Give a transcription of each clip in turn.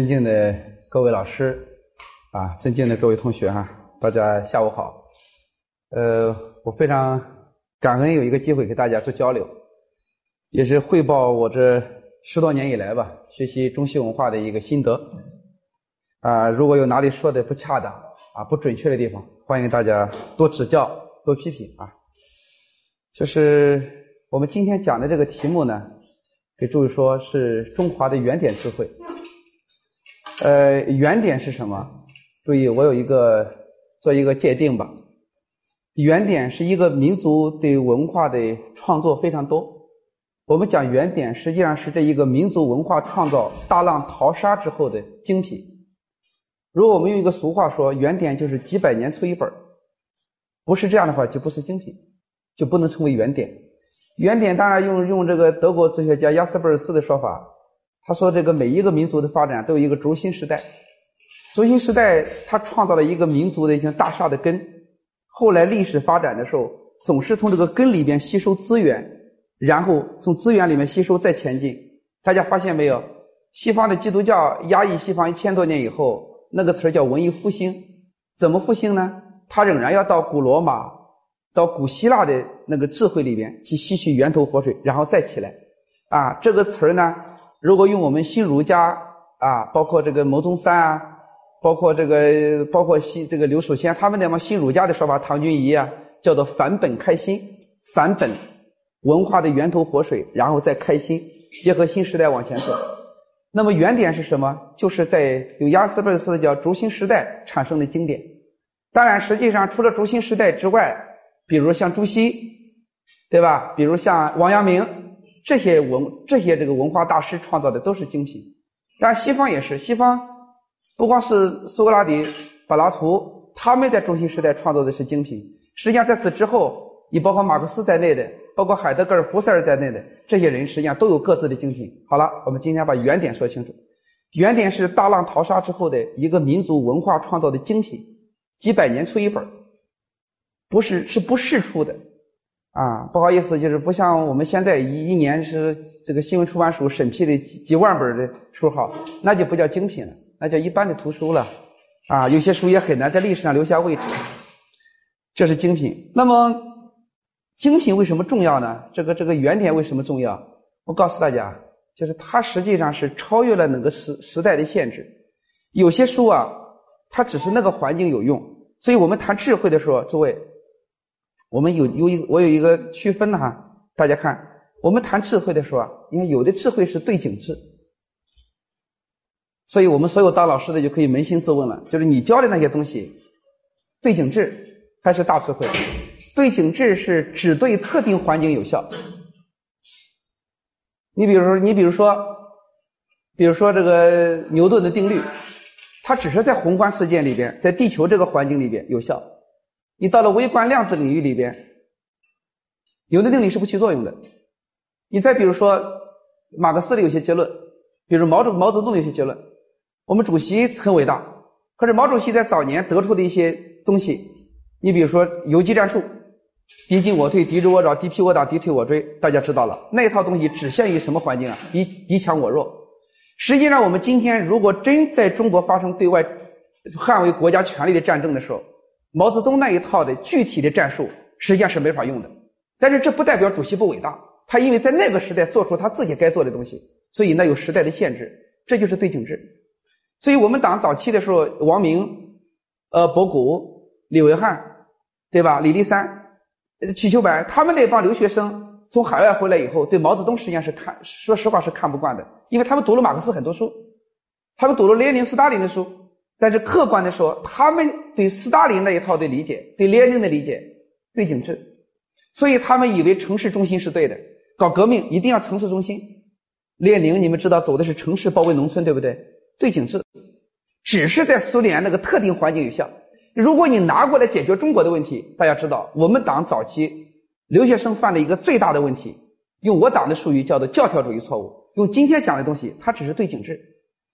尊敬的各位老师，啊，尊敬的各位同学哈，大家下午好。呃，我非常感恩有一个机会给大家做交流，也是汇报我这十多年以来吧学习中西文化的一个心得。啊，如果有哪里说的不恰当啊、不准确的地方，欢迎大家多指教、多批评啊。就是我们今天讲的这个题目呢，给诸位说是中华的原点智慧。呃，原点是什么？注意，我有一个做一个界定吧。原点是一个民族对文化的创作非常多。我们讲原点，实际上是这一个民族文化创造大浪淘沙之后的精品。如果我们用一个俗话说，原点就是几百年出一本不是这样的话，就不是精品，就不能称为原点。原点当然用用这个德国哲学家亚斯贝尔斯的说法。他说：“这个每一个民族的发展都有一个轴心时代，轴心时代他创造了一个民族的一些大厦的根。后来历史发展的时候，总是从这个根里边吸收资源，然后从资源里面吸收再前进。大家发现没有？西方的基督教压抑西方一千多年以后，那个词儿叫文艺复兴。怎么复兴呢？他仍然要到古罗马、到古希腊的那个智慧里边去吸取源头活水，然后再起来。啊，这个词儿呢？”如果用我们新儒家啊，包括这个牟宗三啊，包括这个包括新这个刘守先他们那帮新儒家的说法，唐君仪啊，叫做返本开心，返本文化的源头活水，然后再开心，结合新时代往前走。那么原点是什么？就是在有亚斯贝斯的叫轴心时代产生的经典。当然，实际上除了轴心时代之外，比如像朱熹，对吧？比如像王阳明。这些文这些这个文化大师创造的都是精品，但西方也是，西方不光是苏格拉底、柏拉图，他们在中心时代创造的是精品。实际上在此之后，你包括马克思在内的，包括海德格尔、胡塞尔在内的这些人，实际上都有各自的精品。好了，我们今天把原点说清楚。原点是大浪淘沙之后的一个民族文化创造的精品，几百年出一本，不是是不世出的。啊，不好意思，就是不像我们现在一一年是这个新闻出版署审批的几几万本的书号，那就不叫精品了，那叫一般的图书了。啊，有些书也很难在历史上留下位置，这是精品。那么，精品为什么重要呢？这个这个原点为什么重要？我告诉大家，就是它实际上是超越了那个时时代的限制。有些书啊，它只是那个环境有用，所以我们谈智慧的时候，诸位。我们有有一我有一个区分的哈，大家看，我们谈智慧的时候啊，你看有的智慧是对景智，所以我们所有当老师的就可以扪心自问了，就是你教的那些东西，对景智还是大智慧？对景智是只对特定环境有效。你比如说，你比如说，比如说这个牛顿的定律，它只是在宏观事件里边，在地球这个环境里边有效。你到了微观量子领域里边，有的定理是不起作用的。你再比如说，马克思的有些结论，比如毛主毛泽东的有些结论，我们主席很伟大，可是毛主席在早年得出的一些东西，你比如说游击战术，敌进我退，敌之我找，敌疲我打，敌退我追，大家知道了，那一套东西只限于什么环境啊？敌敌强我弱。实际上，我们今天如果真在中国发生对外捍卫国家权力的战争的时候，毛泽东那一套的具体的战术实际上是没法用的，但是这不代表主席不伟大，他因为在那个时代做出他自己该做的东西，所以那有时代的限制，这就是对景制。所以我们党早期的时候，王明、呃博古、李维汉，对吧？李立三、瞿秋白，他们那帮留学生从海外回来以后，对毛泽东实际上是看，说实话是看不惯的，因为他们读了马克思很多书，他们读了列宁、斯大林的书。但是客观的说，他们对斯大林那一套的理解，对列宁的理解，对景致，所以他们以为城市中心是对的，搞革命一定要城市中心。列宁你们知道走的是城市包围农村，对不对？对景致，只是在苏联那个特定环境有效。如果你拿过来解决中国的问题，大家知道，我们党早期留学生犯的一个最大的问题，用我党的术语叫做教条主义错误。用今天讲的东西，它只是对景致。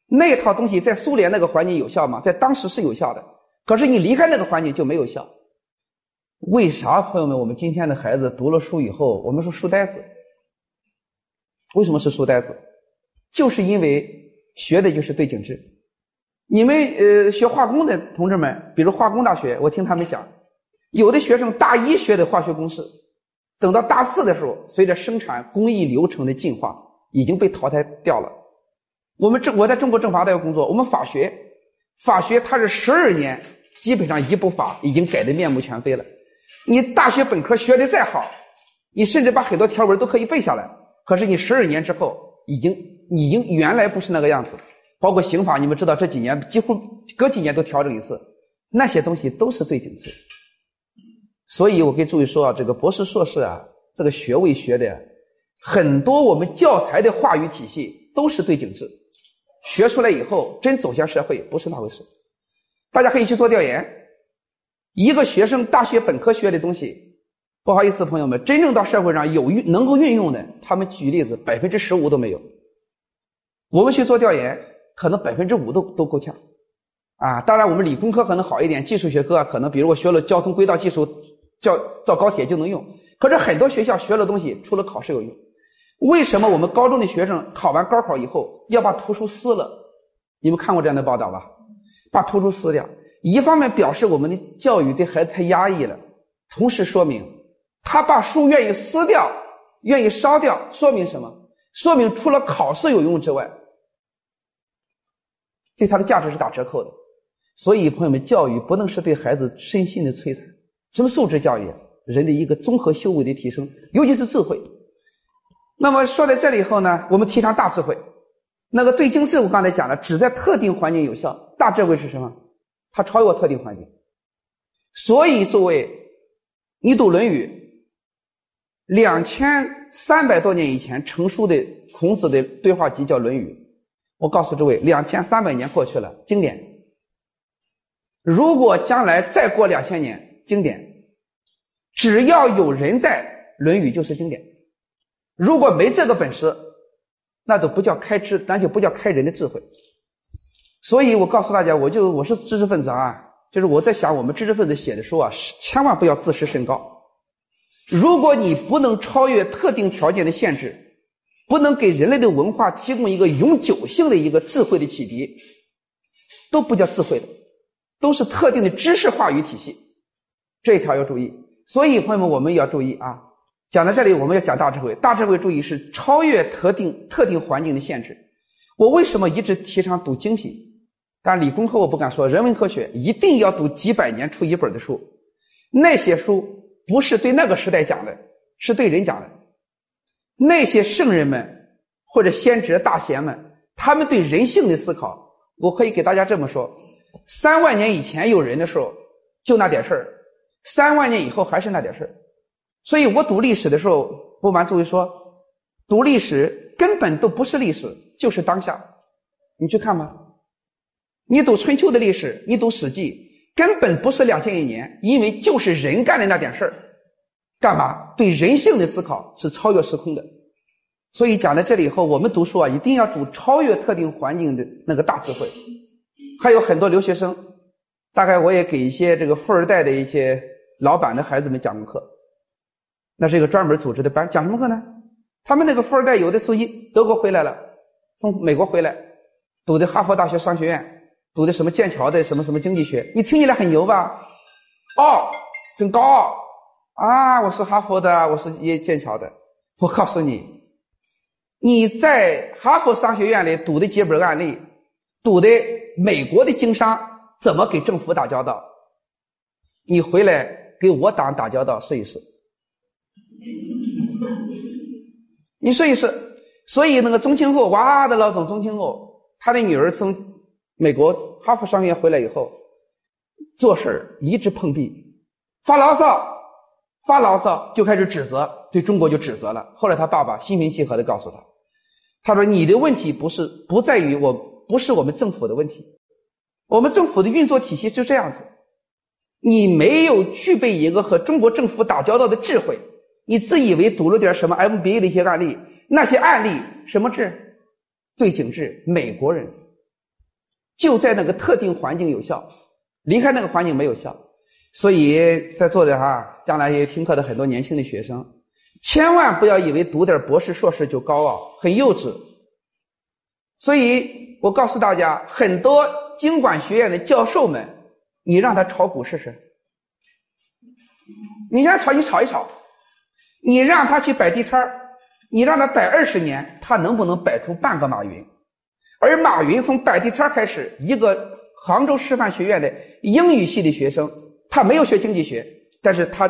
那套东西在苏联那个环境有效吗？在当时是有效的，可是你离开那个环境就没有效。为啥，朋友们？我们今天的孩子读了书以后，我们说书呆子。为什么是书呆子？就是因为学的就是对景致，你们呃学化工的同志们，比如化工大学，我听他们讲，有的学生大一学的化学公式，等到大四的时候，随着生产工艺流程的进化，已经被淘汰掉了。我们政我在中国政法大学工作，我们法学，法学它是十二年，基本上一部法已经改得面目全非了。你大学本科学的再好，你甚至把很多条文都可以背下来，可是你十二年之后，已经已经原来不是那个样子。包括刑法，你们知道这几年几乎隔几年都调整一次，那些东西都是对景致。所以我跟诸位说啊，这个博士、硕士啊，这个学位学的很多，我们教材的话语体系都是对景致，学出来以后真走向社会不是那回事。大家可以去做调研，一个学生大学本科学的东西，不好意思，朋友们，真正到社会上有运能够运用的，他们举例子百分之十五都没有。我们去做调研。可能百分之五都都够呛，啊，当然我们理工科可能好一点，技术学科可能，比如我学了交通轨道技术，叫造高铁就能用。可是很多学校学的东西，除了考试有用。为什么我们高中的学生考完高考以后要把图书撕了？你们看过这样的报道吧？把图书撕掉，一方面表示我们的教育对孩子太压抑了，同时说明他把书愿意撕掉、愿意烧掉，说明什么？说明除了考试有用之外。对他的价值是打折扣的，所以朋友们，教育不能是对孩子身心的摧残。什么素质教育？人的一个综合修为的提升，尤其是智慧。那么说到这里以后呢，我们提倡大智慧。那个对经智，我刚才讲了，只在特定环境有效。大智慧是什么？它超越特定环境。所以，作为你读《论语》，两千三百多年以前成书的孔子的对话集叫《论语》。我告诉诸位，两千三百年过去了，经典。如果将来再过两千年，经典，只要有人在，《论语》就是经典。如果没这个本事，那都不叫开智，那就不叫开人的智慧。所以我告诉大家，我就我是知识分子啊，就是我在想，我们知识分子写的书啊，千万不要自视甚高。如果你不能超越特定条件的限制。不能给人类的文化提供一个永久性的一个智慧的启迪，都不叫智慧的，都是特定的知识话语体系。这一条要注意。所以朋友们，我们也要注意啊！讲到这里，我们要讲大智慧。大智慧注意是超越特定特定环境的限制。我为什么一直提倡读精品？但理工科我不敢说，人文科学一定要读几百年出一本的书。那些书不是对那个时代讲的，是对人讲的。那些圣人们或者先哲大贤们，他们对人性的思考，我可以给大家这么说：三万年以前有人的时候，就那点事儿；三万年以后还是那点事儿。所以我读历史的时候，不瞒诸位说，读历史根本都不是历史，就是当下。你去看吧，你读春秋的历史，你读史记，根本不是两千一年，因为就是人干的那点事儿。干嘛？对人性的思考是超越时空的，所以讲到这里以后，我们读书啊，一定要读超越特定环境的那个大智慧。还有很多留学生，大概我也给一些这个富二代的一些老板的孩子们讲过课，那是一个专门组织的班，讲什么课呢？他们那个富二代有的从一德国回来了，从美国回来，读的哈佛大学商学院，读的什么剑桥的什么什么经济学，你听起来很牛吧？哦，很高傲。啊，我是哈佛的，我是耶剑桥的。我告诉你，你在哈佛商学院里读的几本案例，读的美国的经商怎么给政府打交道，你回来给我党打交道试一试。你试一试。所以那个宗庆后，哇的老总宗庆后，他的女儿从美国哈佛商学院回来以后，做事一直碰壁，发牢骚。发牢骚就开始指责，对中国就指责了。后来他爸爸心平气和的告诉他：“他说你的问题不是不在于我，不是我们政府的问题，我们政府的运作体系就这样子。你没有具备一个和中国政府打交道的智慧，你自以为读了点什么 MBA 的一些案例，那些案例什么智？对景致，美国人就在那个特定环境有效，离开那个环境没有效。”所以在座的哈，将来也听课的很多年轻的学生，千万不要以为读点博士、硕士就高傲，很幼稚。所以我告诉大家，很多经管学院的教授们，你让他炒股试试？你让他炒，你炒一炒。你让他去摆地摊儿，你让他摆二十年，他能不能摆出半个马云？而马云从摆地摊开始，一个杭州师范学院的英语系的学生，他没有学经济学，但是他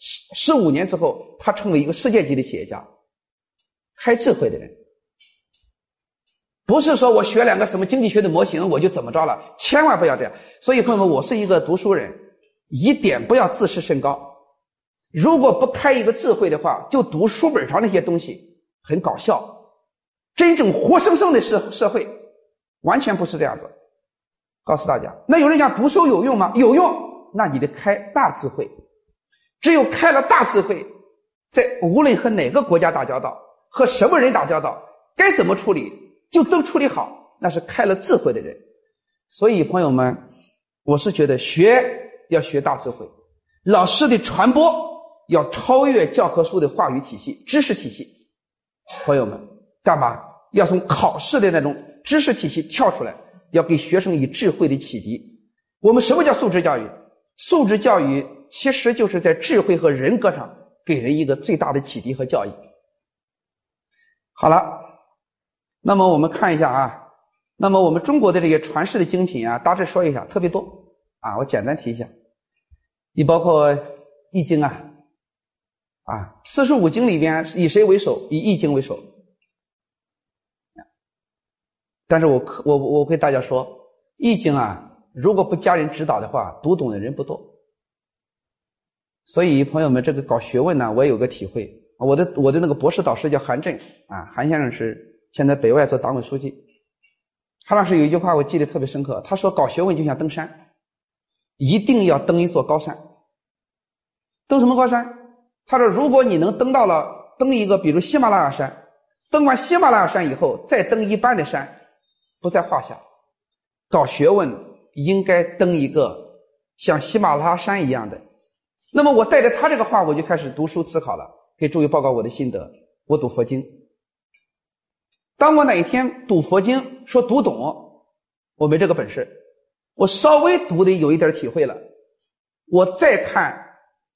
十十五年之后，他成为一个世界级的企业家，开智慧的人。不是说我学两个什么经济学的模型我就怎么着了，千万不要这样。所以朋友们，我是一个读书人，一点不要自视甚高。如果不开一个智慧的话，就读书本上那些东西，很搞笑。真正活生生的社社会，完全不是这样子。告诉大家，那有人讲读书有用吗？有用，那你得开大智慧。只有开了大智慧，在无论和哪个国家打交道，和什么人打交道，该怎么处理就都处理好，那是开了智慧的人。所以朋友们，我是觉得学要学大智慧，老师的传播要超越教科书的话语体系、知识体系。朋友们，干嘛？要从考试的那种知识体系跳出来，要给学生以智慧的启迪。我们什么叫素质教育？素质教育其实就是在智慧和人格上给人一个最大的启迪和教育。好了，那么我们看一下啊，那么我们中国的这些传世的精品啊，大致说一下，特别多啊，我简单提一下。你包括《易经》啊，啊，四书五经里边以谁为首？以《易经》为首。但是我我我跟大家说，《易经》啊，如果不家人指导的话，读懂的人不多。所以朋友们，这个搞学问呢，我也有个体会。我的我的那个博士导师叫韩震啊，韩先生是现在北外做党委书记。韩老师有一句话我记得特别深刻，他说搞学问就像登山，一定要登一座高山。登什么高山？他说如果你能登到了登一个，比如喜马拉雅山，登完喜马拉雅山以后，再登一般的山。不在话下，搞学问应该登一个像喜马拉雅山一样的。那么我带着他这个话，我就开始读书思考了，给诸位报告我的心得。我读佛经，当我哪一天读佛经说读懂，我没这个本事，我稍微读的有一点体会了，我再看，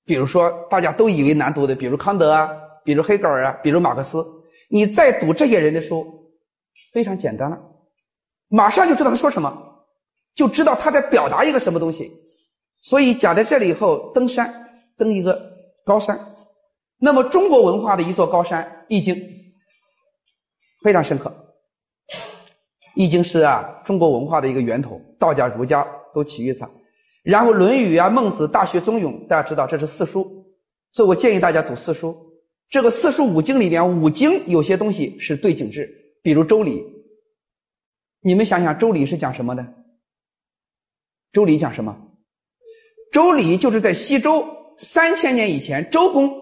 比如说大家都以为难读的，比如康德啊，比如黑格尔啊，比如马克思，你再读这些人的书，非常简单了。马上就知道他说什么，就知道他在表达一个什么东西。所以讲在这里以后，登山登一个高山，那么中国文化的一座高山，《易经》非常深刻，《易经》是啊中国文化的一个源头，道家、儒家都起于此。然后《论语》啊、《孟子》、《大学》、《中庸》，大家知道这是四书，所以我建议大家读四书。这个四书五经里面，五经有些东西是对景致，比如《周礼》。你们想想，《周礼》是讲什么的？《周礼》讲什么？《周礼》就是在西周三千年以前，周公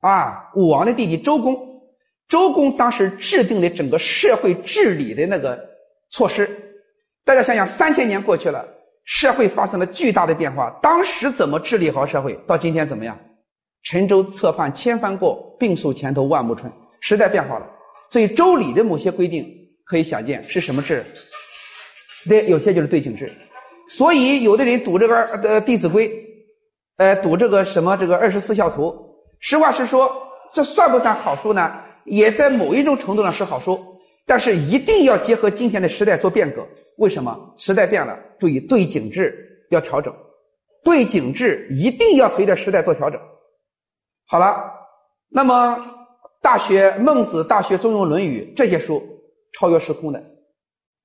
啊，武王的弟弟周公，周公当时制定的整个社会治理的那个措施。大家想想，三千年过去了，社会发生了巨大的变化。当时怎么治理好社会？到今天怎么样？沉舟侧畔千帆过，病树前头万木春。时代变化了，所以《周礼》的某些规定。可以想见是什么志？对，有些就是对景制。所以有的人读这个呃《弟子规》，呃，读这个什么这个二十四孝图。实话实说，这算不算好书呢？也在某一种程度上是好书，但是一定要结合今天的时代做变革。为什么？时代变了，注意对景致要调整，对景致一定要随着时代做调整。好了，那么《大学》《孟子》《大学》《中庸》《论语》这些书。超越时空的，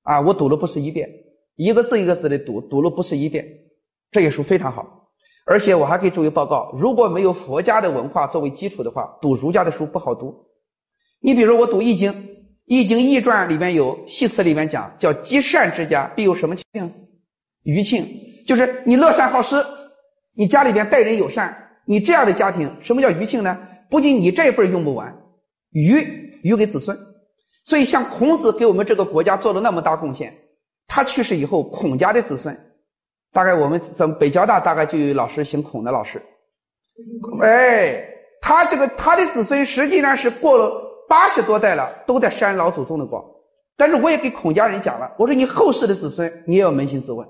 啊，我读了不是一遍，一个字一个字的读，读了不是一遍，这些书非常好，而且我还可以作为报告，如果没有佛家的文化作为基础的话，读儒家的书不好读。你比如我读《易经》，《易经》易传里面有系辞里面讲，叫积善之家必有什么庆？余庆，就是你乐善好施，你家里边待人友善，你这样的家庭，什么叫余庆呢？不仅你这一辈用不完，余余给子孙。所以，像孔子给我们这个国家做了那么大贡献，他去世以后，孔家的子孙，大概我们咱们北交大大概就有老师姓孔的老师，哎，他这个他的子孙实际上是过了八十多代了，都在扇老祖宗的光，但是我也给孔家人讲了，我说你后世的子孙，你也要扪心自问，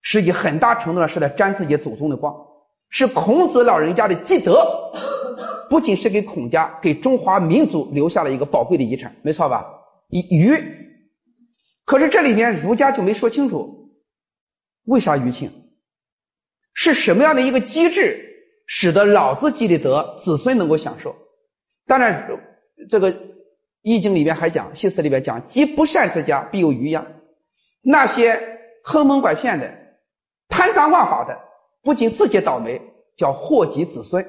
实际很大程度上是在沾自己祖宗的光，是孔子老人家的积德，不仅是给孔家，给中华民族留下了一个宝贵的遗产，没错吧？余，可是这里面儒家就没说清楚，为啥余庆？是什么样的一个机制，使得老子积的德，子孙能够享受？当然，这个《易经》里边还讲，《系辞》里边讲，积不善之家，必有余殃。那些坑蒙拐骗的、贪赃枉法的，不仅自己倒霉，叫祸及子孙。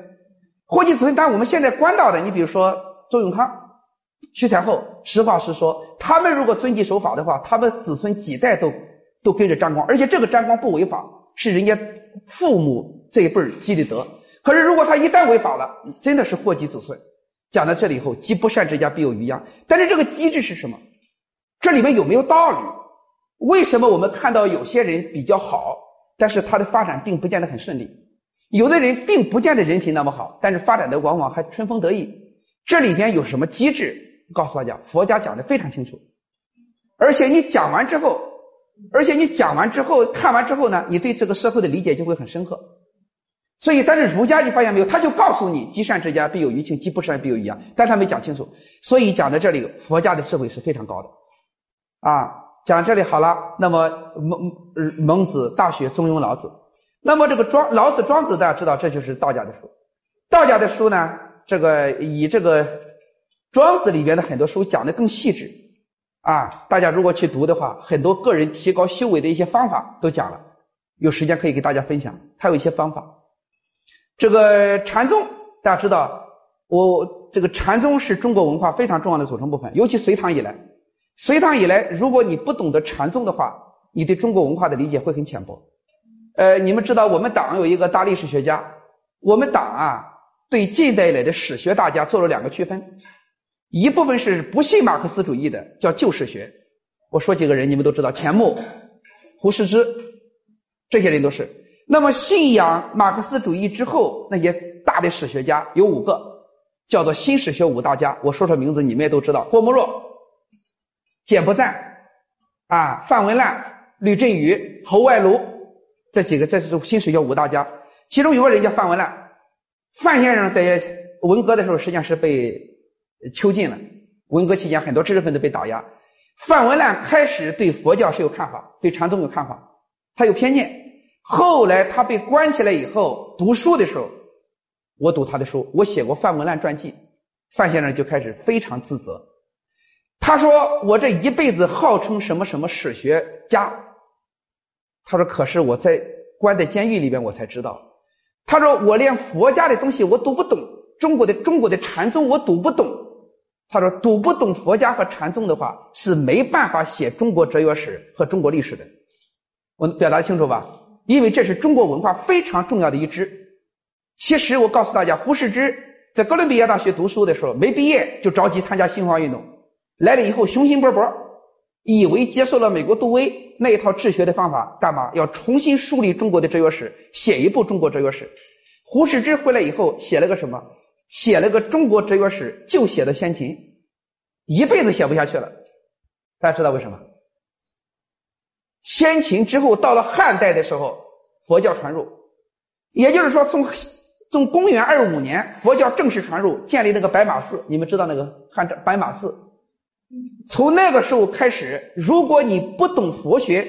祸及子孙，但我们现在关到的，你比如说周永康。徐才厚，实话实说，他们如果遵纪守法的话，他们子孙几代都都跟着沾光，而且这个沾光不违法，是人家父母这一辈积的德。可是如果他一旦违法了，真的是祸及子孙。讲到这里以后，积不善之家必有余殃。但是这个机制是什么？这里面有没有道理？为什么我们看到有些人比较好，但是他的发展并不见得很顺利？有的人并不见得人品那么好，但是发展的往往还春风得意。这里边有什么机制？告诉大家，佛家讲的非常清楚，而且你讲完之后，而且你讲完之后，看完之后呢，你对这个社会的理解就会很深刻。所以，但是儒家你发现没有，他就告诉你，积善之家必有余庆，积不善必有余殃，但他没讲清楚。所以讲到这里，佛家的智慧是非常高的。啊，讲这里好了，那么孟孟子、大学、中庸、老子，那么这个庄老子、庄子大家知道，这就是道家的书。道家的书呢，这个以这个。庄子里边的很多书讲的更细致，啊，大家如果去读的话，很多个人提高修为的一些方法都讲了，有时间可以给大家分享。还有一些方法，这个禅宗大家知道，我这个禅宗是中国文化非常重要的组成部分，尤其隋唐以来，隋唐以来，如果你不懂得禅宗的话，你对中国文化的理解会很浅薄。呃，你们知道我们党有一个大历史学家，我们党啊，对近代以来的史学大家做了两个区分。一部分是不信马克思主义的，叫旧史学。我说几个人，你们都知道：钱穆、胡适之，这些人都是。那么信仰马克思主义之后，那些大的史学家有五个，叫做新史学五大家。我说说名字，你们也都知道：郭沫若、简伯赞、啊范文澜、吕振宇、侯外庐这几个，这是新史学五大家。其中有个人叫范文澜，范先生在文革的时候实际上是被。囚禁了。文革期间，很多知识分子被打压。范文澜开始对佛教是有看法，对禅宗有看法，他有偏见。后来他被关起来以后，读书的时候，我读他的书，我写过范文澜传记。范先生就开始非常自责，他说：“我这一辈子号称什么什么史学家。”他说：“可是我在关在监狱里边，我才知道。”他说：“我连佛家的东西我读不懂，中国的中国的禅宗我读不懂。”他说：“读不懂佛家和禅宗的话，是没办法写中国哲学史和中国历史的。”我表达清楚吧？因为这是中国文化非常重要的一支。其实我告诉大家，胡适之在哥伦比亚大学读书的时候，没毕业就着急参加新文化运动，来了以后雄心勃勃，以为接受了美国杜威那一套治学的方法，干嘛要重新梳理中国的哲学史，写一部中国哲学史。胡适之回来以后写了个什么？写了个中国哲学史，就写的先秦，一辈子写不下去了。大家知道为什么？先秦之后到了汉代的时候，佛教传入，也就是说，从从公元二五年，佛教正式传入，建立那个白马寺。你们知道那个汉白马寺？从那个时候开始，如果你不懂佛学，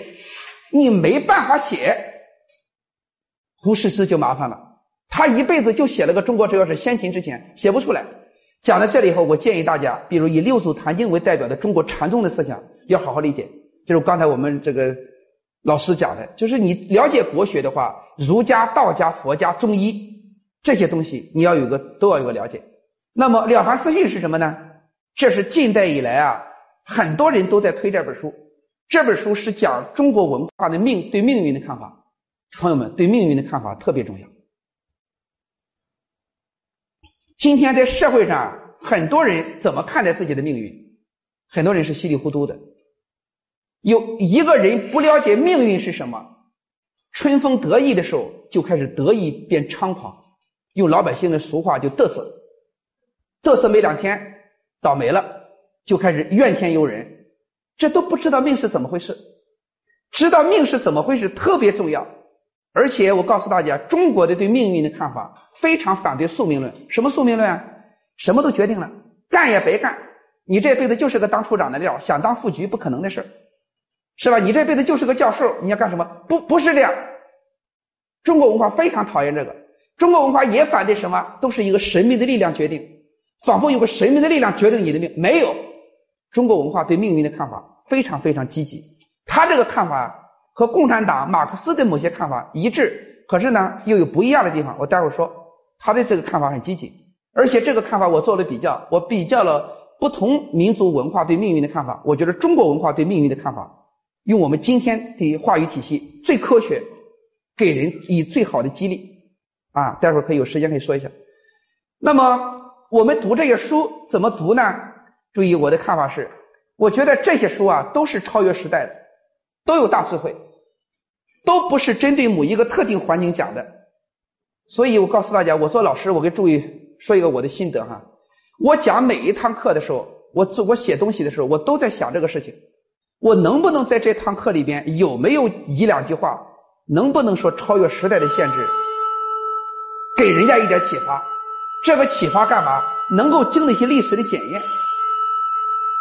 你没办法写。胡适之就麻烦了。他一辈子就写了个中国哲学史，先秦之前写不出来。讲到这里以后，我建议大家，比如以六祖坛经为代表的中国禅宗的思想，要好好理解。就是刚才我们这个老师讲的，就是你了解国学的话，儒家、道家、佛家、中医这些东西，你要有个都要有个了解。那么《了凡四训》是什么呢？这是近代以来啊，很多人都在推这本书。这本书是讲中国文化的命对命运的看法。朋友们，对命运的看法特别重要。今天在社会上，很多人怎么看待自己的命运？很多人是稀里糊涂的。有一个人不了解命运是什么，春风得意的时候就开始得意变猖狂，用老百姓的俗话就嘚瑟，嘚瑟没两天倒霉了，就开始怨天尤人，这都不知道命是怎么回事。知道命是怎么回事特别重要。而且我告诉大家，中国的对命运的看法非常反对宿命论。什么宿命论啊？什么都决定了，干也白干。你这辈子就是个当处长的料，想当副局不可能的事是吧？你这辈子就是个教授，你要干什么？不，不是这样。中国文化非常讨厌这个，中国文化也反对什么？都是一个神秘的力量决定，仿佛有个神秘的力量决定你的命。没有，中国文化对命运的看法非常非常积极。他这个看法。和共产党、马克思的某些看法一致，可是呢又有不一样的地方。我待会儿说，他的这个看法很积极，而且这个看法我做了比较，我比较了不同民族文化对命运的看法。我觉得中国文化对命运的看法，用我们今天的话语体系最科学，给人以最好的激励。啊，待会儿可以有时间可以说一下。那么我们读这些书怎么读呢？注意我的看法是，我觉得这些书啊都是超越时代的，都有大智慧。都不是针对某一个特定环境讲的，所以我告诉大家，我做老师，我给注意说一个我的心得哈。我讲每一堂课的时候，我做我写东西的时候，我都在想这个事情：我能不能在这堂课里边有没有一两句话，能不能说超越时代的限制，给人家一点启发？这个启发干嘛？能够经得起历史的检验。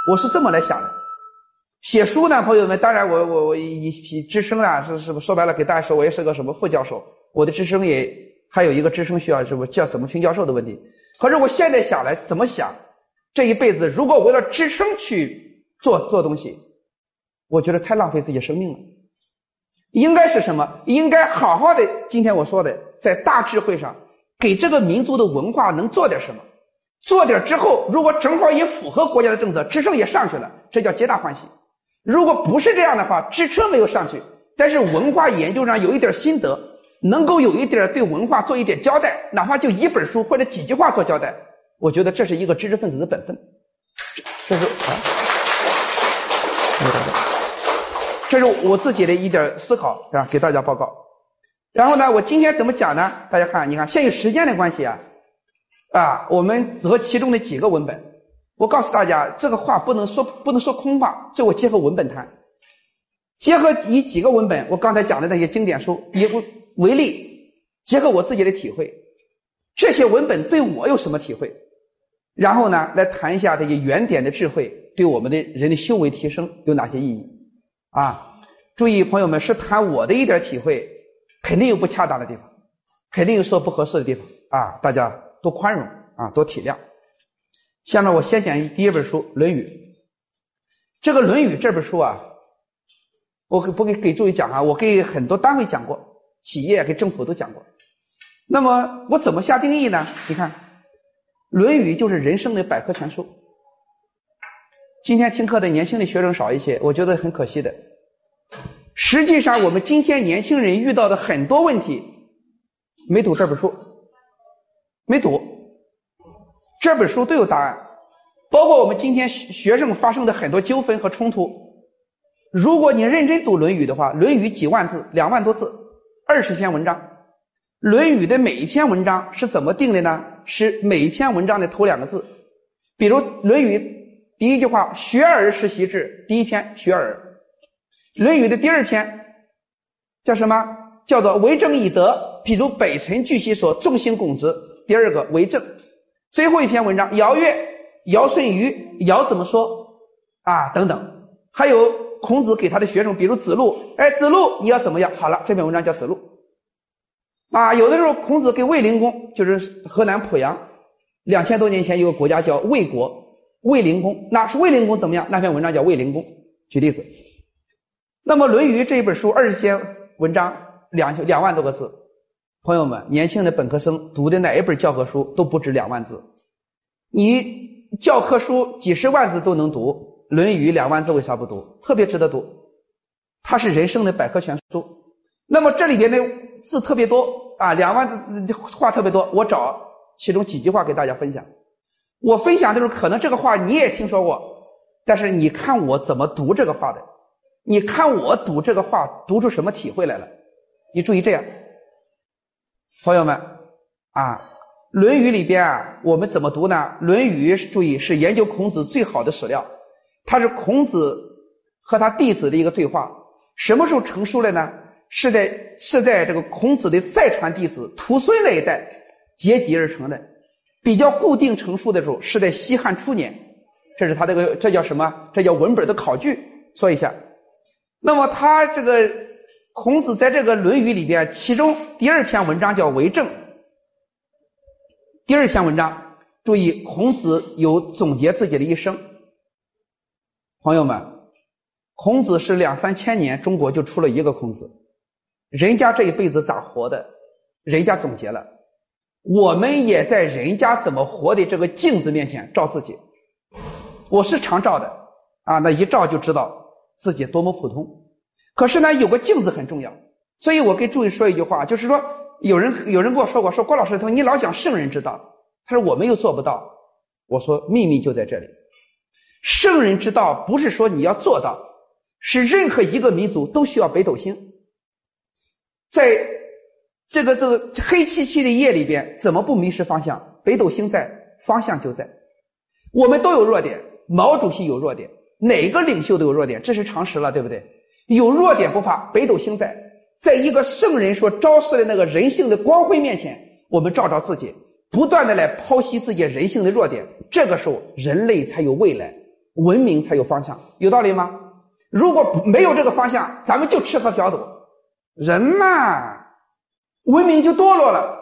我是这么来想的。写书呢，朋友们，当然我我我一一职称啊，是是不说白了，给大家说，我也是个什么副教授，我的职称也还有一个职称需要是不叫怎么评教授的问题。可是我现在想来，怎么想？这一辈子如果为了职称去做做东西，我觉得太浪费自己生命了。应该是什么？应该好好的。今天我说的，在大智慧上，给这个民族的文化能做点什么？做点之后，如果正好也符合国家的政策，职称也上去了，这叫皆大欢喜。如果不是这样的话，支撑没有上去，但是文化研究上有一点心得，能够有一点对文化做一点交代，哪怕就一本书或者几句话做交代，我觉得这是一个知识分子的本分。这是啊，这是我自己的一点思考啊，给大家报告。然后呢，我今天怎么讲呢？大家看，你看，限于时间的关系啊，啊，我们择其中的几个文本。我告诉大家，这个话不能说不能说空话，这我结合文本谈，结合以几个文本，我刚才讲的那些经典书以为例，结合我自己的体会，这些文本对我有什么体会？然后呢，来谈一下这些原点的智慧对我们的人的修为提升有哪些意义？啊，注意，朋友们是谈我的一点体会，肯定有不恰当的地方，肯定有说不合适的地方啊，大家多宽容啊，多体谅。下面我先讲第一本书《论语》。这个《论语》这本书啊，我不给给诸位讲啊，我给很多单位讲过，企业给政府都讲过。那么我怎么下定义呢？你看，《论语》就是人生的百科全书。今天听课的年轻的学生少一些，我觉得很可惜的。实际上，我们今天年轻人遇到的很多问题，没读这本书，没读。这本书都有答案，包括我们今天学生发生的很多纠纷和冲突。如果你认真读《论语》的话，《论语》几万字，两万多字，二十篇文章，《论语》的每一篇文章是怎么定的呢？是每一篇文章的头两个字。比如《论语》第一句话“学而时习之”，第一篇“学而”；《论语》的第二篇叫什么？叫做“为政以德”。比如北辰巨蜥说“众星拱之”，第二个“为政”。最后一篇文章，尧曰：“尧舜禹，尧怎么说？啊，等等，还有孔子给他的学生，比如子路，哎，子路你要怎么样？好了，这篇文章叫子路。啊，有的时候孔子给卫灵公，就是河南濮阳，两千多年前有个国家叫魏国，卫灵公，那是卫灵公怎么样？那篇文章叫卫灵公。举例子，那么《论语》这一本书二十篇文章，两两万多个字。朋友们，年轻的本科生读的哪一本教科书都不止两万字。你教科书几十万字都能读，《论语》两万字为啥不读？特别值得读，它是人生的百科全书。那么这里边的字特别多啊，两万字话特别多。我找其中几句话给大家分享。我分享的时候，可能这个话你也听说过，但是你看我怎么读这个话的？你看我读这个话读出什么体会来了？你注意这样。朋友们，啊，《论语》里边啊，我们怎么读呢？《论语》注意是研究孔子最好的史料，它是孔子和他弟子的一个对话。什么时候成书了呢？是在是在这个孔子的再传弟子徒孙那一代结集而成的。比较固定成书的时候是在西汉初年，这是他这个这叫什么？这叫文本的考据。说一下，那么他这个孔子在这个《论语》里边，其中第二篇文章叫《为政》。第二篇文章，注意，孔子有总结自己的一生。朋友们，孔子是两三千年，中国就出了一个孔子，人家这一辈子咋活的？人家总结了，我们也在人家怎么活的这个镜子面前照自己。我是常照的啊，那一照就知道。自己多么普通，可是呢，有个镜子很重要。所以我跟诸位说一句话，就是说，有人有人跟我说过，说郭老师，他说你老讲圣人之道，他说我们又做不到。我说秘密就在这里，圣人之道不是说你要做到，是任何一个民族都需要北斗星。在这个这个黑漆漆的夜里边，怎么不迷失方向？北斗星在，方向就在。我们都有弱点，毛主席有弱点。哪个领袖都有弱点，这是常识了，对不对？有弱点不怕，北斗星在，在一个圣人所昭示的那个人性的光辉面前，我们照照自己，不断的来剖析自己人性的弱点，这个时候人类才有未来，文明才有方向，有道理吗？如果没有这个方向，咱们就吃喝嫖赌，人嘛，文明就堕落了，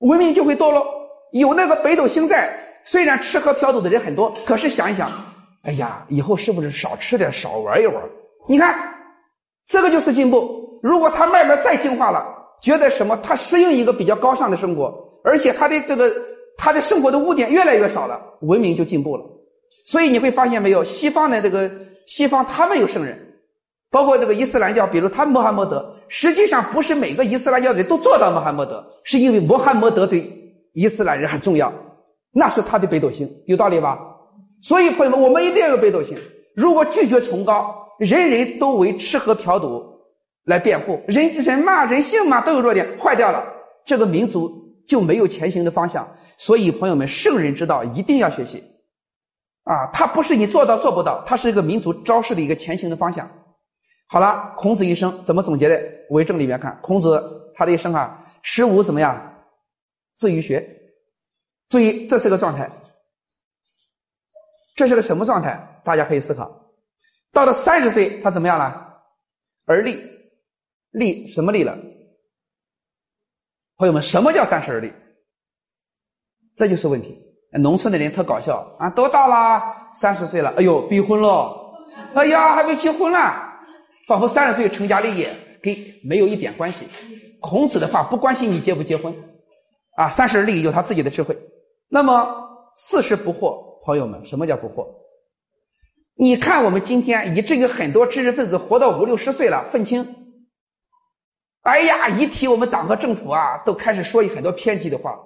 文明就会堕落。有那个北斗星在，虽然吃喝嫖赌的人很多，可是想一想。哎呀，以后是不是少吃点，少玩一玩？你看，这个就是进步。如果他慢慢再进化了，觉得什么？他适应一个比较高尚的生活，而且他的这个他的生活的污点越来越少了，文明就进步了。所以你会发现没有，西方的这个西方他们有圣人，包括这个伊斯兰教，比如他穆罕默德，实际上不是每个伊斯兰教人都做到穆罕默德，是因为穆罕默德对伊斯兰人很重要，那是他的北斗星，有道理吧？所以，朋友们，我们一定要有北斗星。如果拒绝崇高，人人都为吃喝嫖赌来辩护，人人嘛，人性嘛，都有弱点，坏掉了，这个民族就没有前行的方向。所以，朋友们，圣人之道一定要学习啊！他不是你做到做不到，他是一个民族昭示的一个前行的方向。好了，孔子一生怎么总结的？为政里面看，孔子他的一生啊，十五怎么样？自于学。注意，这是个状态。这是个什么状态？大家可以思考。到了三十岁，他怎么样了？而立，立什么立了？朋友们，什么叫三十而立？这就是问题。农村的人特搞笑啊，多大了？三十岁了。哎呦，逼婚了。哎呀，还没结婚呢，仿佛三十岁成家立业跟没有一点关系。孔子的话不关心你结不结婚啊，三十而立有他自己的智慧。那么四十不惑。朋友们，什么叫不惑？你看我们今天，以至于很多知识分子活到五六十岁了，愤青。哎呀，一提我们党和政府啊，都开始说很多偏激的话。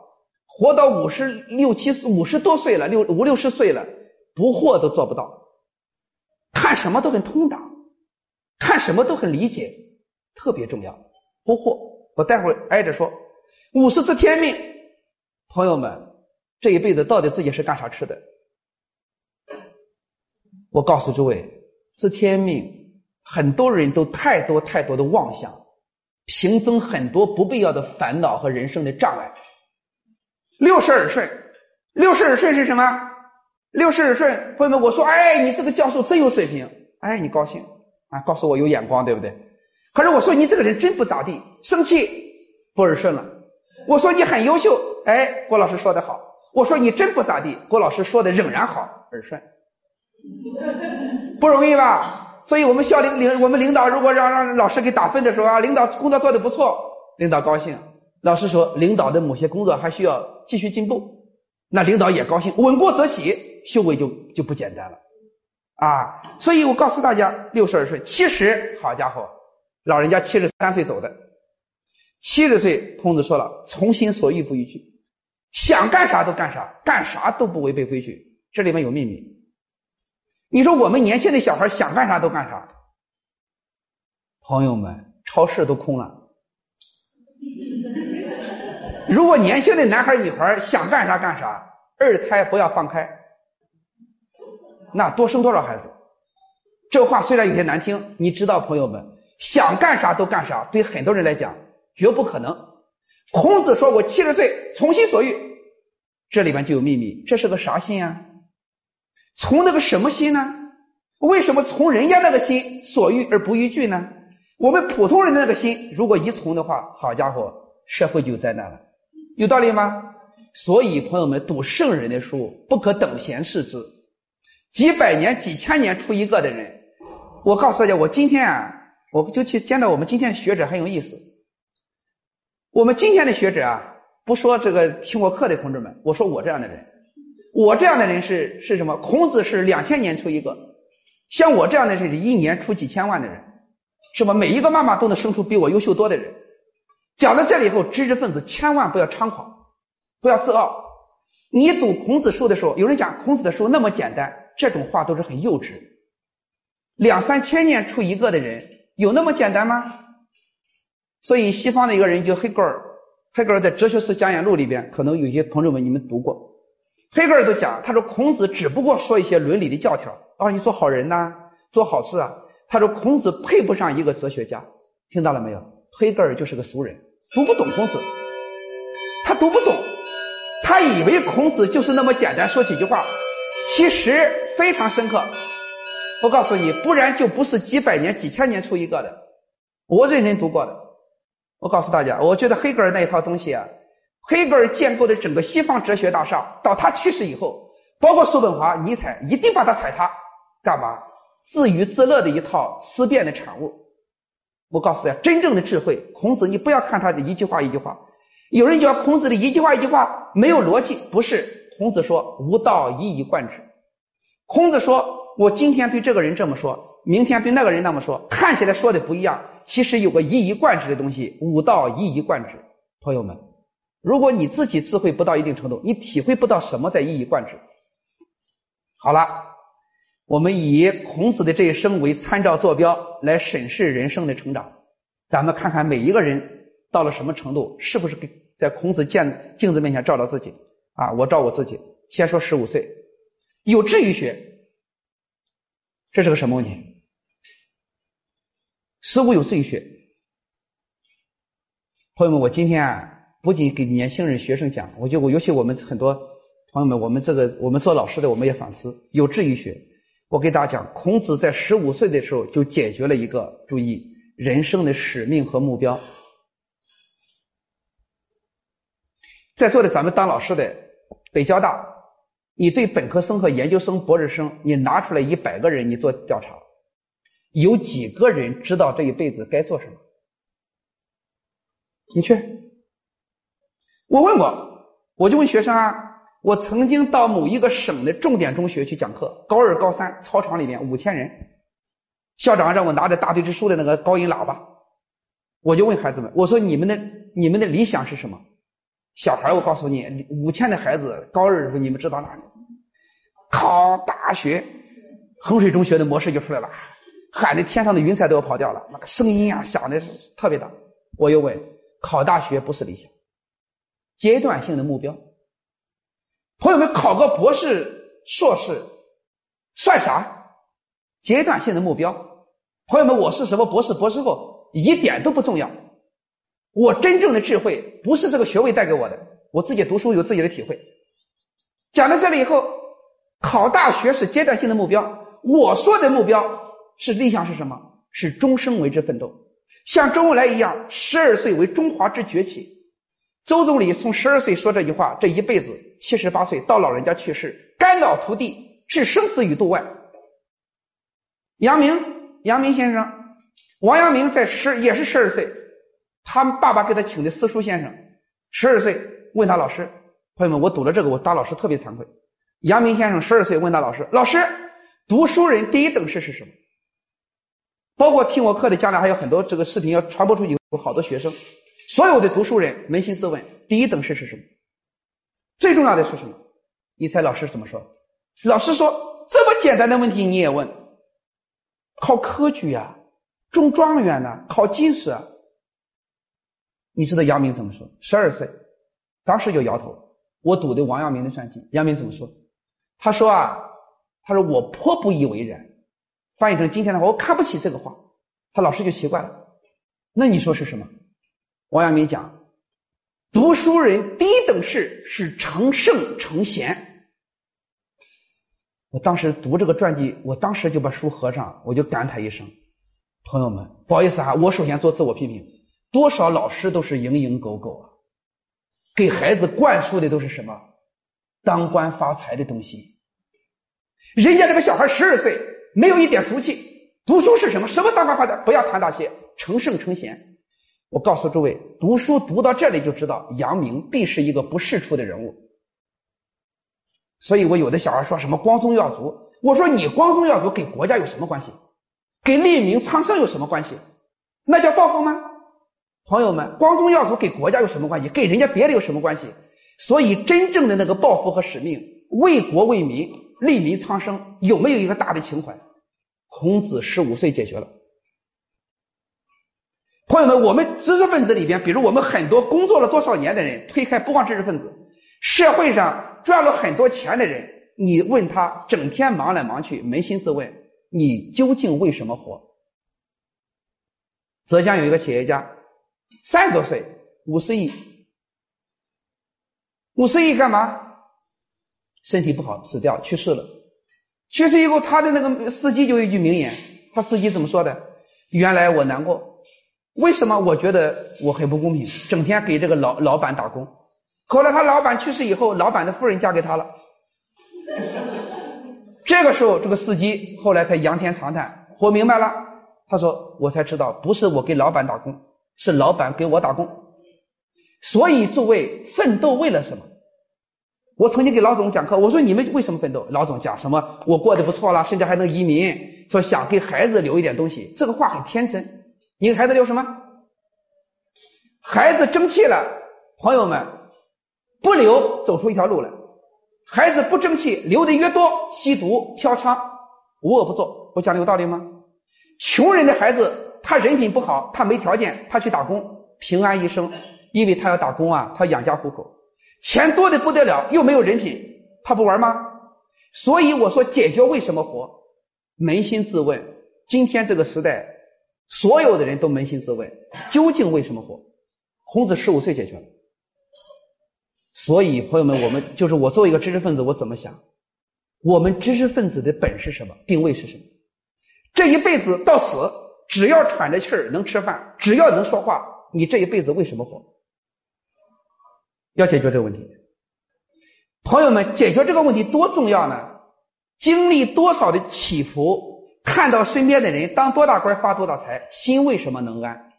活到五十六七、五十多岁了，六五六十岁了，不惑都做不到。看什么都很通达，看什么都很理解，特别重要。不惑，我待会挨着说。五十知天命，朋友们，这一辈子到底自己是干啥吃的？我告诉诸位，知天命，很多人都太多太多的妄想，平增很多不必要的烦恼和人生的障碍。六十耳顺，六十耳顺是什么？六十耳顺，朋友们，我说，哎，你这个教授真有水平，哎，你高兴啊？告诉我有眼光，对不对？可是我说你这个人真不咋地，生气不耳顺了。我说你很优秀，哎，郭老师说的好。我说你真不咋地，郭老师说的仍然好，耳顺。不容易吧？所以我们校领领我们领导如果让让老师给打分的时候啊，领导工作做的不错，领导高兴。老师说领导的某些工作还需要继续进步，那领导也高兴，稳过则喜，修为就就不简单了啊！所以我告诉大家，六十二岁、七十，好家伙，老人家七十三岁走的，七十岁，孔子说了：“从心所欲不逾矩，想干啥都干啥，干啥都不违背规矩。”这里面有秘密。你说我们年轻的小孩想干啥都干啥，朋友们，超市都空了。如果年轻的男孩女孩想干啥干啥，二胎不要放开，那多生多少孩子？这话虽然有些难听，你知道，朋友们想干啥都干啥，对很多人来讲绝不可能。孔子说我：“七十岁从心所欲。”这里边就有秘密，这是个啥心啊？从那个什么心呢？为什么从人家那个心所欲而不逾矩呢？我们普通人的那个心，如果一从的话，好家伙，社会就灾难了，有道理吗？所以，朋友们读圣人的书，不可等闲视之。几百年、几千年出一个的人，我告诉大家，我今天啊，我就去见到我们今天的学者很有意思。我们今天的学者啊，不说这个听过课的同志们，我说我这样的人，我这样的人是是什么？孔子是两千年出一个，像我这样的人是一年出几千万的人，是吧？每一个妈妈都能生出比我优秀多的人。讲到这里以后，知识分子千万不要猖狂。不要自傲。你读孔子书的时候，有人讲孔子的书那么简单，这种话都是很幼稚。两三千年出一个的人，有那么简单吗？所以西方的一个人叫黑格尔，黑格尔在《哲学史讲演录》里边，可能有些朋友们你们读过。黑格尔都讲，他说孔子只不过说一些伦理的教条啊，你做好人呐，做好事啊。他说孔子配不上一个哲学家，听到了没有？黑格尔就是个俗人，读不懂孔子，他读不懂。他以为孔子就是那么简单说几句话，其实非常深刻。我告诉你，不然就不是几百年、几千年出一个的。我认真读过的。我告诉大家，我觉得黑格尔那一套东西啊，黑格尔建构的整个西方哲学大厦，到他去世以后，包括叔本华、尼采，一定把他踩塌。干嘛？自娱自乐的一套思辨的产物。我告诉大家，真正的智慧，孔子，你不要看他的一句话一句话。有人讲孔子的一句话一句话没有逻辑，不是孔子说无道一以贯之。孔子说我今天对这个人这么说，明天对那个人那么说，看起来说的不一样，其实有个一以贯之的东西，五道一以贯之。朋友们，如果你自己智慧不到一定程度，你体会不到什么在一以贯之。好了，我们以孔子的这一生为参照坐标来审视人生的成长，咱们看看每一个人到了什么程度，是不是给。在孔子见镜子面前照照自己啊，我照我自己。先说十五岁，有志于学，这是个什么问题？十五有志于学，朋友们，我今天啊，不仅给年轻人学生讲，我就我尤其我们很多朋友们，我们这个我们做老师的，我们也反思，有志于学。我给大家讲，孔子在十五岁的时候就解决了一个注意人生的使命和目标。在座的咱们当老师的，北交大，你对本科生和研究生、博士生，你拿出来一百个人，你做调查，有几个人知道这一辈子该做什么？你去，我问过，我就问学生啊，我曾经到某一个省的重点中学去讲课，高二、高三，操场里面五千人，校长让我拿着大队支书的那个高音喇叭，我就问孩子们，我说你们的你们的理想是什么？小孩，我告诉你，五千的孩子高二的时候，你们知道哪里？考大学，衡水中学的模式就出来了，喊的天上的云彩都要跑掉了，那个声音啊响的是特别大。我又问，考大学不是理想，阶段性的目标。朋友们，考个博士、硕士算啥？阶段性的目标。朋友们，我是什么博士、博士后一点都不重要。我真正的智慧不是这个学位带给我的，我自己读书有自己的体会。讲到这里以后，考大学是阶段性的目标，我说的目标是理想是什么？是终生为之奋斗。像周恩来一样，十二岁为中华之崛起。周总理从十二岁说这句话，这一辈子七十八岁到老人家去世，肝脑涂地，置生死于度外。杨明，杨明先生，王阳明在十也是十二岁。他们爸爸给他请的私塾先生，十二岁问他老师，朋友们，我读了这个，我当老师特别惭愧。阳明先生十二岁问他老师，老师，读书人第一等事是什么？包括听我课的将来还有很多这个视频要传播出去，有好多学生，所有的读书人扪心自问，第一等事是什么？最重要的是什么？你猜老师怎么说？老师说这么简单的问题你也问？考科举呀，中状元呢，考进士啊。你知道杨明怎么说？十二岁，当时就摇头。我赌的王阳明的传记。杨明怎么说？他说啊，他说我颇不以为然，翻译成今天的话，我看不起这个话。他老师就奇怪了，那你说是什么？王阳明讲，读书人第一等事是成圣成贤。我当时读这个传记，我当时就把书合上，我就感叹一声：朋友们，不好意思啊，我首先做自我批评，多少老师都是蝇营狗苟啊，给孩子灌输的都是什么当官发财的东西。人家这个小孩十二岁，没有一点俗气。读书是什么？什么当官发财？不要谈那些成圣成贤。我告诉诸位，读书读到这里就知道，杨明必是一个不世出的人物。所以我有的小孩说什么光宗耀祖，我说你光宗耀祖给国家有什么关系？跟利民苍生有什么关系？那叫报复吗？朋友们，光宗耀祖给国家有什么关系？给人家别的有什么关系？所以真正的那个抱负和使命，为国为民。利民苍生有没有一个大的情怀？孔子十五岁解决了。朋友们，我们知识分子里边，比如我们很多工作了多少年的人，推开不光知识分子，社会上赚了很多钱的人，你问他整天忙来忙去，扪心自问，你究竟为什么活？浙江有一个企业家，三十多岁，五十亿，五十亿干嘛？身体不好死掉去世了，去世以后，他的那个司机就一句名言，他司机怎么说的？原来我难过，为什么？我觉得我很不公平，整天给这个老老板打工。后来他老板去世以后，老板的夫人嫁给他了。这个时候，这个司机后来才仰天长叹，活明白了。他说：“我才知道，不是我给老板打工，是老板给我打工。所以，诸位奋斗为了什么？”我曾经给老总讲课，我说你们为什么奋斗？老总讲什么？我过得不错了，甚至还能移民，说想给孩子留一点东西。这个话很天真。你给孩子留什么？孩子争气了，朋友们，不留走出一条路来。孩子不争气，留的越多，吸毒、嫖娼，无恶不作。我讲的有道理吗？穷人的孩子，他人品不好，他没条件，他去打工，平安一生，因为他要打工啊，他养家糊口。钱多的不得了，又没有人品，他不玩吗？所以我说，解决为什么活？扪心自问，今天这个时代，所有的人都扪心自问，究竟为什么活？孔子十五岁解决了。所以，朋友们，我们就是我作为一个知识分子，我怎么想？我们知识分子的本是什么？定位是什么？这一辈子到死，只要喘着气儿能吃饭，只要能说话，你这一辈子为什么活？要解决这个问题，朋友们，解决这个问题多重要呢？经历多少的起伏，看到身边的人当多大官发多大财，心为什么能安？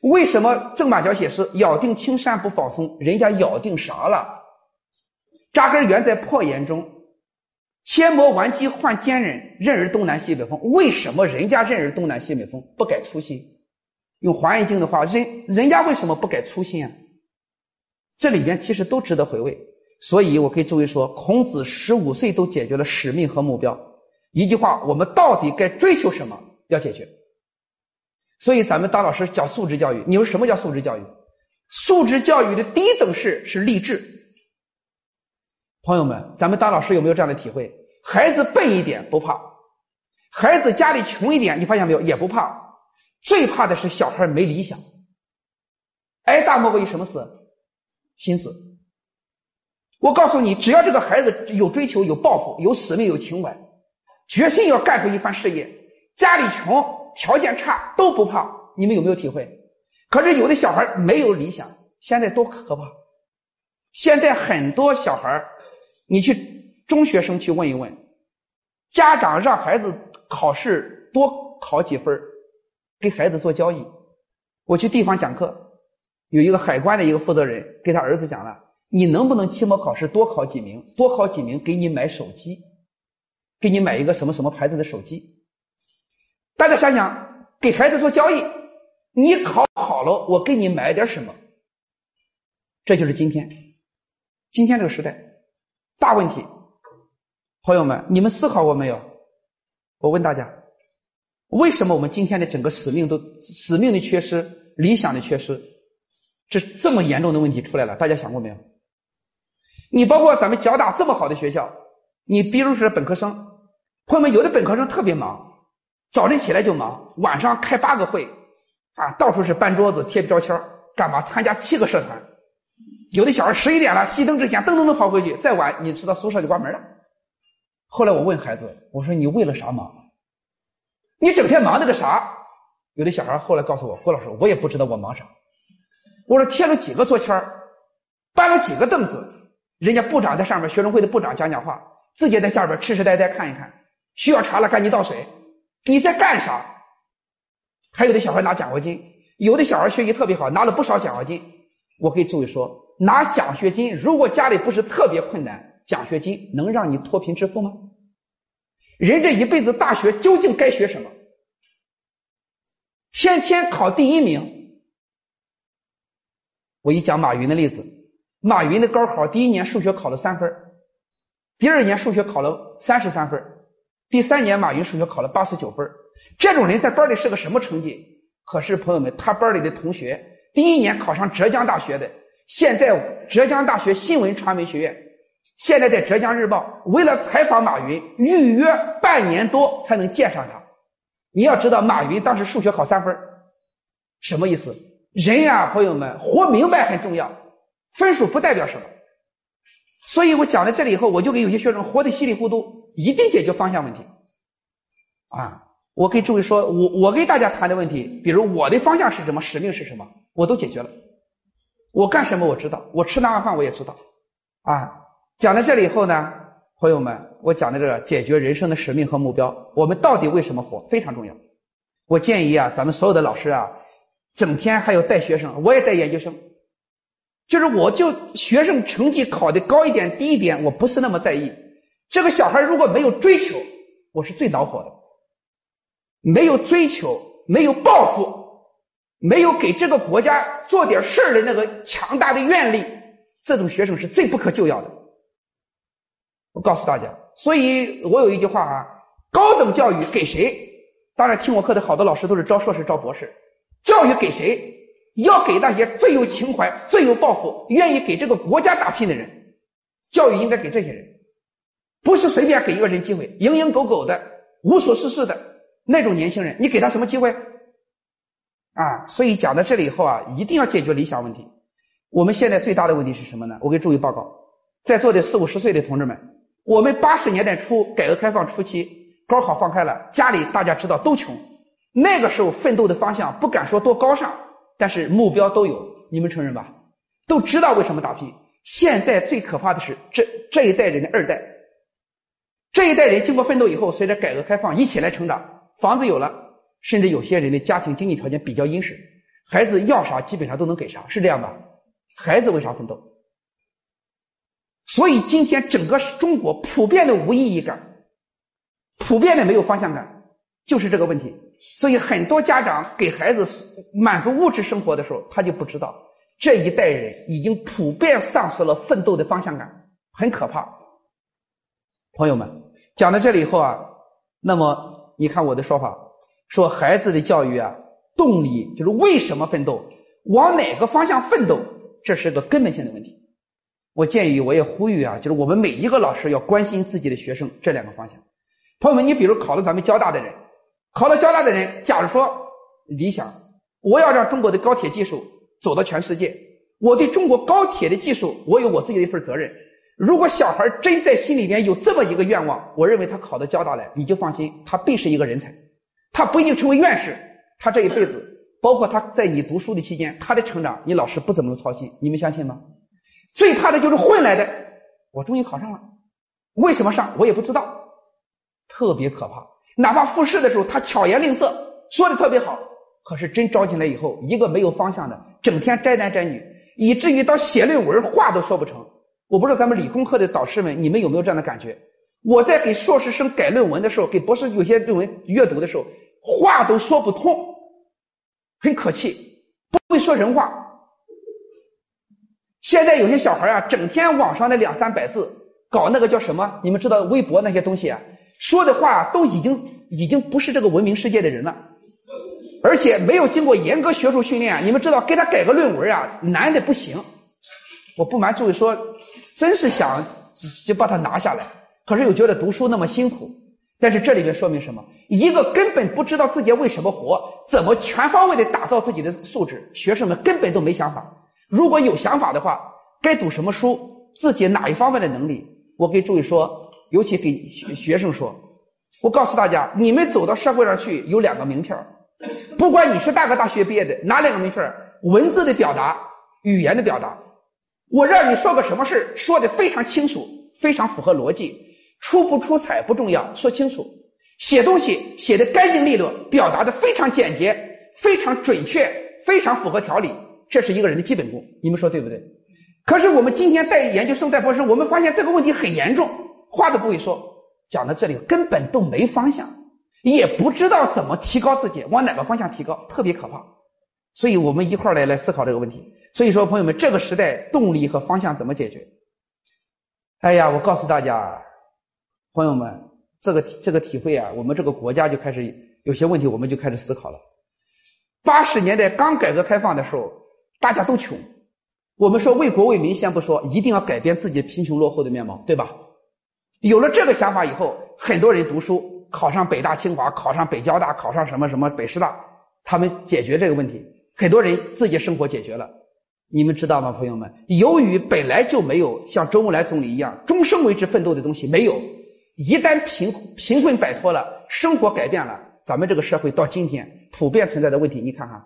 为什么郑板桥写诗“咬定青山不放松”？人家咬定啥了？扎根原在破岩中，千磨万击换坚韧，任尔东南西北风。为什么人家任尔东南西北风不改初心？用华严经的话，人人家为什么不改初心啊？这里边其实都值得回味，所以我可以作为说，孔子十五岁都解决了使命和目标。一句话，我们到底该追求什么？要解决。所以咱们当老师讲素质教育，你说什么叫素质教育？素质教育的第一等事是励志。朋友们，咱们当老师有没有这样的体会？孩子笨一点不怕，孩子家里穷一点，你发现没有也不怕，最怕的是小孩没理想，挨大莫过于什么死？心思，我告诉你，只要这个孩子有追求、有抱负、有使命、有情怀，决心要干出一番事业，家里穷、条件差都不怕。你们有没有体会？可是有的小孩没有理想，现在多可怕！现在很多小孩，你去中学生去问一问，家长让孩子考试多考几分，给孩子做交易。我去地方讲课。有一个海关的一个负责人给他儿子讲了：“你能不能期末考试多考几名？多考几名给你买手机，给你买一个什么什么牌子的手机？”大家想想，给孩子做交易，你考好了，我给你买点什么？这就是今天，今天这个时代大问题。朋友们，你们思考过没有？我问大家，为什么我们今天的整个使命都使命的缺失，理想的缺失？这这么严重的问题出来了，大家想过没有？你包括咱们交大这么好的学校，你比如说本科生，朋友们，有的本科生特别忙，早晨起来就忙，晚上开八个会，啊，到处是搬桌子、贴标签干嘛？参加七个社团。有的小孩十一点了，熄灯之前噔噔噔跑回去，再晚你知道宿舍就关门了。后来我问孩子，我说你为了啥忙？你整天忙那个啥？有的小孩后来告诉我，郭老师，我也不知道我忙啥。我说贴了几个桌签儿搬了几个凳子，人家部长在上面，学生会的部长讲讲话，自己在下边痴痴呆呆看一看。需要茶了，赶紧倒水。你在干啥？还有的小孩拿奖学金，有的小孩学习特别好，拿了不少奖学金。我给诸位说，拿奖学金，如果家里不是特别困难，奖学金能让你脱贫致富吗？人这一辈子大学究竟该学什么？天天考第一名。我一讲马云的例子，马云的高考第一年数学考了三分，第二年数学考了三十三分。第三年，马云数学考了八十九分这种人在班里是个什么成绩？可是朋友们，他班里的同学第一年考上浙江大学的，现在浙江大学新闻传媒学院，现在在浙江日报，为了采访马云，预约半年多才能见上他。你要知道，马云当时数学考三分什么意思？人呀，朋友们，活明白很重要，分数不代表什么。所以我讲到这里以后，我就给有些学生活得稀里糊涂，一定解决方向问题。啊，我给诸位说，我我给大家谈的问题，比如我的方向是什么，使命是什么，我都解决了。我干什么我知道，我吃哪碗饭我也知道。啊，讲到这里以后呢，朋友们，我讲的这个解决人生的使命和目标，我们到底为什么活，非常重要。我建议啊，咱们所有的老师啊，整天还要带学生，我也带研究生。就是我就学生成绩考的高一点低一点，我不是那么在意。这个小孩如果没有追求，我是最恼火的。没有追求，没有抱负，没有给这个国家做点事儿的那个强大的愿力，这种学生是最不可救药的。我告诉大家，所以我有一句话啊：高等教育给谁？当然，听我课的好多老师都是招硕士、招博士。教育给谁？要给那些最有情怀、最有抱负、愿意给这个国家打拼的人，教育应该给这些人，不是随便给一个人机会。蝇营狗苟的、无所事事的那种年轻人，你给他什么机会？啊！所以讲到这里以后啊，一定要解决理想问题。我们现在最大的问题是什么呢？我给诸位报告，在座的四五十岁的同志们，我们八十年代初改革开放初期，高考放开了，家里大家知道都穷，那个时候奋斗的方向不敢说多高尚。但是目标都有，你们承认吧？都知道为什么打拼。现在最可怕的是这这一代人的二代，这一代人经过奋斗以后，随着改革开放一起来成长，房子有了，甚至有些人的家庭经济条件比较殷实，孩子要啥基本上都能给啥，是这样吧？孩子为啥奋斗？所以今天整个中国普遍的无意义感，普遍的没有方向感，就是这个问题。所以很多家长给孩子满足物质生活的时候，他就不知道这一代人已经普遍丧失了奋斗的方向感，很可怕。朋友们讲到这里以后啊，那么你看我的说法，说孩子的教育啊，动力就是为什么奋斗，往哪个方向奋斗，这是个根本性的问题。我建议，我也呼吁啊，就是我们每一个老师要关心自己的学生这两个方向。朋友们，你比如考了咱们交大的人。考了交大的人，假如说理想，我要让中国的高铁技术走到全世界，我对中国高铁的技术，我有我自己的一份责任。如果小孩真在心里边有这么一个愿望，我认为他考到交大来，你就放心，他必是一个人才。他不一定成为院士，他这一辈子，包括他在你读书的期间，他的成长，你老师不怎么能操心，你们相信吗？最怕的就是混来的。我终于考上了，为什么上我也不知道，特别可怕。哪怕复试的时候，他巧言令色，说的特别好，可是真招进来以后，一个没有方向的，整天摘男摘女，以至于到写论文话都说不成。我不知道咱们理工科的导师们，你们有没有这样的感觉？我在给硕士生改论文的时候，给博士有些论文阅读的时候，话都说不通，很可气，不会说人话。现在有些小孩啊，整天网上那两三百字，搞那个叫什么？你们知道微博那些东西啊？说的话都已经已经不是这个文明世界的人了，而且没有经过严格学术训练。你们知道，给他改个论文啊，难的不行。我不瞒诸位说，真是想就把他拿下来，可是又觉得读书那么辛苦。但是这里面说明什么？一个根本不知道自己为什么活，怎么全方位的打造自己的素质，学生们根本都没想法。如果有想法的话，该读什么书，自己哪一方面的能力，我给诸位说，尤其给学学生说，我告诉大家，你们走到社会上去有两个名片不管你是大个大学毕业的，哪两个名片文字的表达，语言的表达。我让你说个什么事说的非常清楚，非常符合逻辑，出不出彩不重要，说清楚。写东西写的干净利落，表达的非常简洁，非常准确，非常符合条理，这是一个人的基本功。你们说对不对？可是我们今天带研究生、带博士，我们发现这个问题很严重，话都不会说，讲到这里根本都没方向，也不知道怎么提高自己，往哪个方向提高，特别可怕。所以我们一块儿来来思考这个问题。所以说，朋友们，这个时代动力和方向怎么解决？哎呀，我告诉大家，朋友们，这个这个体会啊，我们这个国家就开始有些问题，我们就开始思考了。八十年代刚改革开放的时候，大家都穷，我们说为国为民先不说，一定要改变自己贫穷落后的面貌，对吧？有了这个想法以后，很多人读书，考上北大清华，考上北交大，考上什么什么北师大，他们解决这个问题，很多人自己生活解决了。你们知道吗，朋友们？由于本来就没有像周恩来总理一样终生为之奋斗的东西，没有。一旦贫贫困摆脱了，生活改变了，咱们这个社会到今天普遍存在的问题，你看看，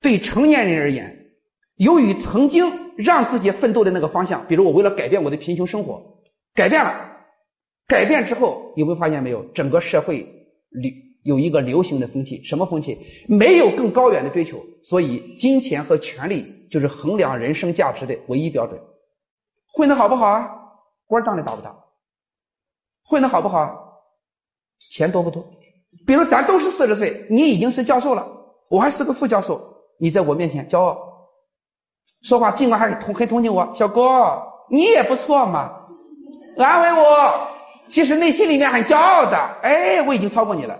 对成年人而言，由于曾经让自己奋斗的那个方向，比如我为了改变我的贫穷生活，改变了，改变之后，有没有发现没有？整个社会流。有一个流行的风气，什么风气？没有更高远的追求，所以金钱和权力就是衡量人生价值的唯一标准。混得好不好啊？官当的大不大？混得好不好？钱多不多？比如咱都是四十岁，你已经是教授了，我还是个副教授，你在我面前骄傲，说话尽管还同很同情我，小郭你也不错嘛，安慰我，其实内心里面很骄傲的，哎，我已经超过你了。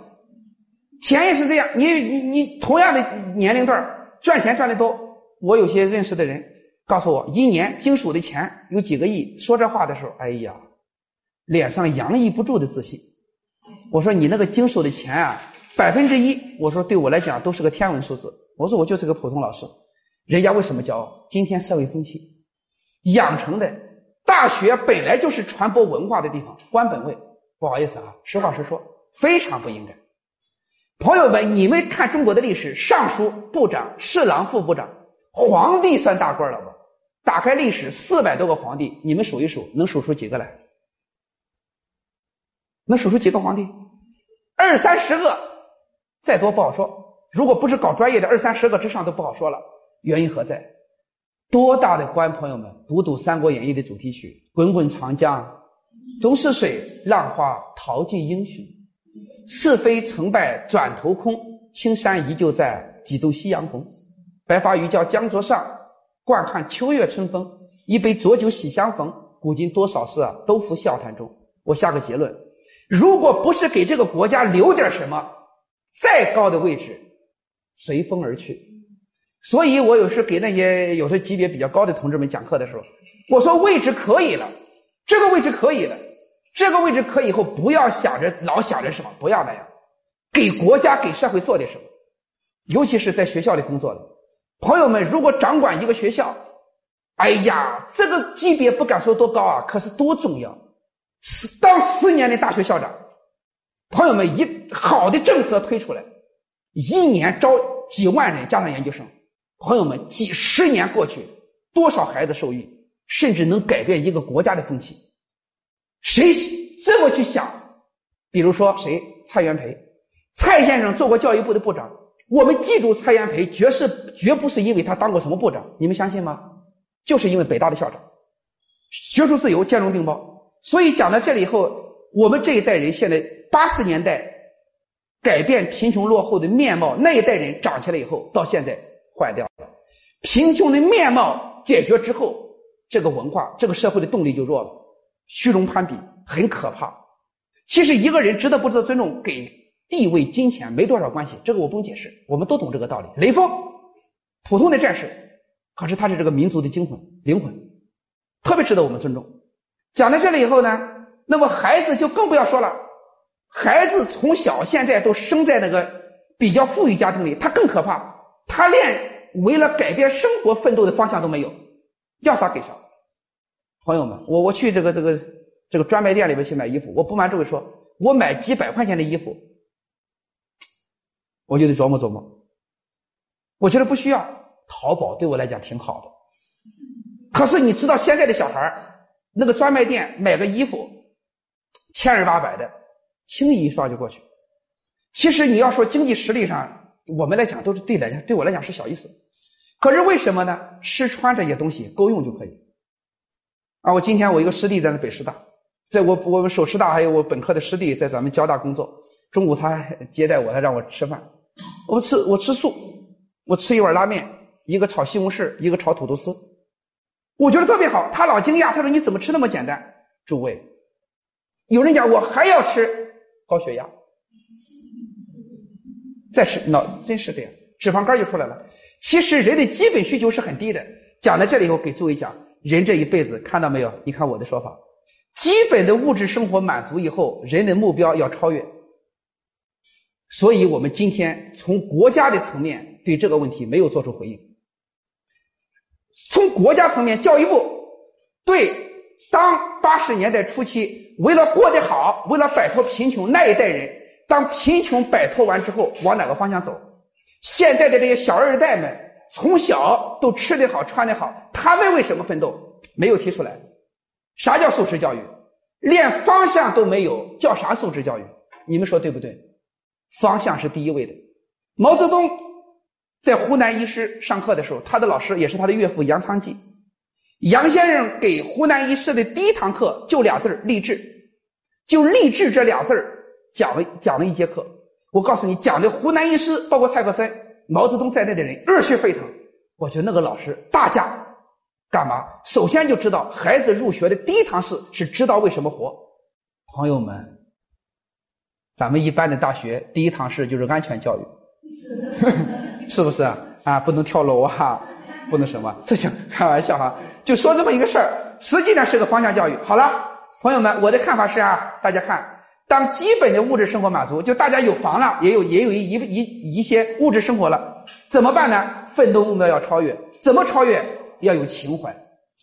钱也是这样，你你你同样的年龄段赚钱赚的多。我有些认识的人告诉我，一年经手的钱有几个亿。说这话的时候，哎呀，脸上洋溢不住的自信。我说你那个经手的钱啊，百分之一，我说对我来讲都是个天文数字。我说我就是个普通老师，人家为什么骄傲？今天社会风气养成的，大学本来就是传播文化的地方，官本位。不好意思啊，实话实说，非常不应该。朋友们，你们看中国的历史，尚书部长、侍郎副部长、皇帝算大官了吧？打开历史，四百多个皇帝，你们数一数，能数出几个来？能数出几个皇帝？二三十个，再多不好说。如果不是搞专业的，二三十个之上都不好说了。原因何在？多大的官？朋友们，读读《三国演义》的主题曲：“滚滚长江东逝水，浪花淘尽英雄。”是非成败转头空，青山依旧在，几度夕阳红。白发渔樵江渚上，惯看秋月春风。一杯浊酒喜相逢，古今多少事，都付笑谈中。我下个结论：如果不是给这个国家留点什么，再高的位置随风而去。所以我有时给那些有时级别比较高的同志们讲课的时候，我说位置可以了，这个位置可以了。这个位置可以后不要想着老想着什么，不要那样，给国家给社会做点什么，尤其是在学校里工作的朋友们，如果掌管一个学校，哎呀，这个级别不敢说多高啊，可是多重要。十当十年的大学校长，朋友们一好的政策推出来，一年招几万人加上研究生，朋友们几十年过去，多少孩子受益，甚至能改变一个国家的风气。谁这么去想？比如说谁？蔡元培，蔡先生做过教育部的部长。我们记住蔡元培，绝是绝不是因为他当过什么部长，你们相信吗？就是因为北大的校长，学术自由兼容并包。所以讲到这里以后，我们这一代人现在八十年代改变贫穷落后的面貌，那一代人长起来以后，到现在坏掉了。贫穷的面貌解决之后，这个文化、这个社会的动力就弱了。虚荣攀比很可怕。其实一个人值得不值得尊重，给地位、金钱没多少关系。这个我不用解释，我们都懂这个道理。雷锋，普通的战士，可是他是这个民族的精魂、灵魂，特别值得我们尊重。讲到这里以后呢，那么孩子就更不要说了。孩子从小现在都生在那个比较富裕家庭里，他更可怕，他连为了改变生活奋斗的方向都没有，要啥给啥。朋友们，我我去这个这个这个专卖店里面去买衣服，我不瞒诸位说，我买几百块钱的衣服，我就得琢磨琢磨，我觉得不需要。淘宝对我来讲挺好的，可是你知道现在的小孩那个专卖店买个衣服，千儿八百的，轻易一刷就过去。其实你要说经济实力上，我们来讲都是对来讲对我来讲是小意思。可是为什么呢？吃穿这些东西够用就可以。啊，我今天我一个师弟在那北师大，在我我们首师大还有我本科的师弟在咱们交大工作，中午他接待我，他让我吃饭，我吃我吃素，我吃一碗拉面，一个炒西红柿，一个炒土豆丝。我觉得特别好，他老惊讶，他说：“你怎么吃那么简单？”诸位，有人讲我还要吃高血压，再是脑真是这样，脂肪肝就出来了。其实人的基本需求是很低的。讲到这里以后，给诸位讲，人这一辈子看到没有？你看我的说法，基本的物质生活满足以后，人的目标要超越。所以我们今天从国家的层面对这个问题没有做出回应。从国家层面，教育部对当八十年代初期为了过得好，为了摆脱贫穷那一代人，当贫穷摆脱完之后，往哪个方向走？现在的这些小二代们从小都吃得好、穿得好，他们为什么奋斗？没有提出来。啥叫素质教育？连方向都没有，叫啥素质教育？你们说对不对？方向是第一位的。毛泽东。在湖南医师上课的时候，他的老师也是他的岳父杨昌济。杨先生给湖南一师的第一堂课就俩字励志，就励志这俩字讲了讲了一节课。我告诉你，讲的湖南一师，包括蔡克森、毛泽东在内的人热血沸腾。我觉得那个老师大家干嘛？首先就知道孩子入学的第一堂事是知道为什么活。朋友们，咱们一般的大学第一堂事就是安全教育。是不是啊？啊，不能跳楼啊，不能什么？这行开玩笑哈，就说这么一个事儿，实际上是个方向教育。好了，朋友们，我的看法是啊，大家看，当基本的物质生活满足，就大家有房了，也有也有一一一一些物质生活了，怎么办呢？奋斗目标要超越，怎么超越？要有情怀。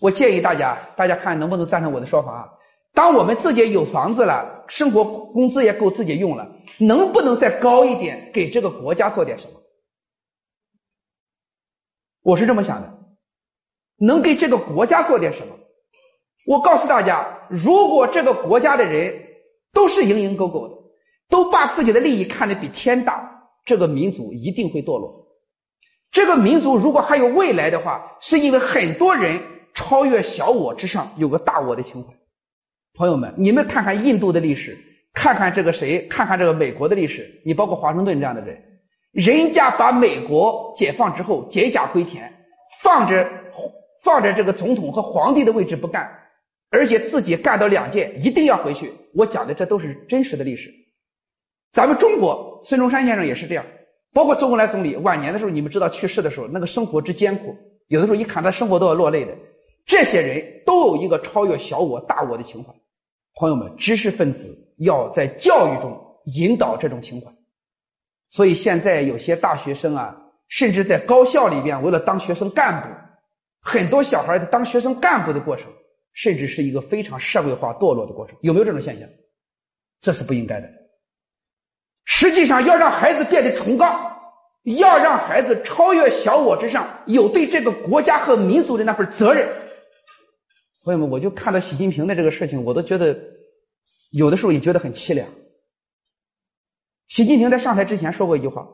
我建议大家，大家看能不能赞成我的说法啊？当我们自己有房子了，生活工资也够自己用了，能不能再高一点，给这个国家做点什么？我是这么想的，能给这个国家做点什么？我告诉大家，如果这个国家的人都是蝇营狗苟的，都把自己的利益看得比天大，这个民族一定会堕落。这个民族如果还有未来的话，是因为很多人超越小我之上，有个大我的情怀。朋友们，你们看看印度的历史，看看这个谁，看看这个美国的历史，你包括华盛顿这样的人。人家把美国解放之后解甲归田，放着放着这个总统和皇帝的位置不干，而且自己干到两届一定要回去。我讲的这都是真实的历史。咱们中国孙中山先生也是这样，包括周恩来总理晚年的时候，你们知道去世的时候那个生活之艰苦，有的时候一看他生活都要落泪的。这些人都有一个超越小我大我的情怀。朋友们，知识分子要在教育中引导这种情怀。所以现在有些大学生啊，甚至在高校里边，为了当学生干部，很多小孩当学生干部的过程，甚至是一个非常社会化堕落的过程。有没有这种现象？这是不应该的。实际上，要让孩子变得崇高，要让孩子超越小我之上，有对这个国家和民族的那份责任。朋友们，我就看到习近平的这个事情，我都觉得有的时候也觉得很凄凉。习近平在上台之前说过一句话，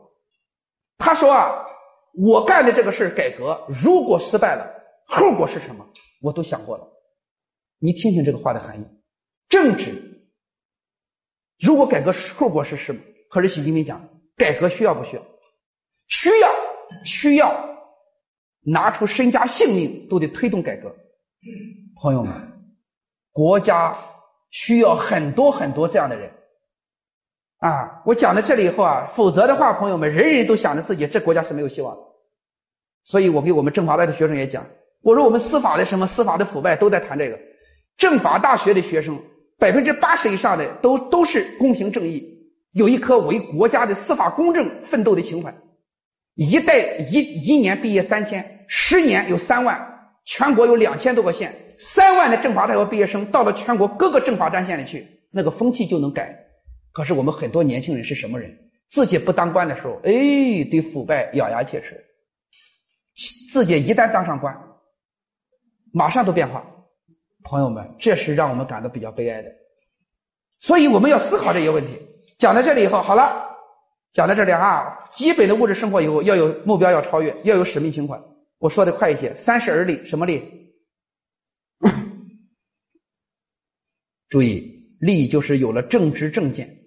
他说啊，我干的这个事改革如果失败了，后果是什么？我都想过了。你听听这个话的含义。政治如果改革后果是什么？可是习近平讲，改革需要不需要？需要，需要，拿出身家性命都得推动改革。朋友们，国家需要很多很多这样的人。啊，我讲到这里以后啊，否则的话，朋友们，人人都想着自己，这国家是没有希望的。所以我给我们政法大的学生也讲，我说我们司法的什么司法的腐败都在谈这个。政法大学的学生百分之八十以上的都都是公平正义，有一颗为国家的司法公正奋斗的情怀。一代一一年毕业三千，十年有三万，全国有两千多个县，三万的政法大学毕业生到了全国各个政法战线里去，那个风气就能改。可是我们很多年轻人是什么人？自己不当官的时候，哎，对腐败咬牙切齿；自己一旦当上官，马上都变化。朋友们，这是让我们感到比较悲哀的。所以我们要思考这些问题。讲到这里以后，好了，讲到这里啊，基本的物质生活以后要有目标，要超越，要有使命情怀。我说的快一些，三十而立，什么立？注意，立就是有了正直正见。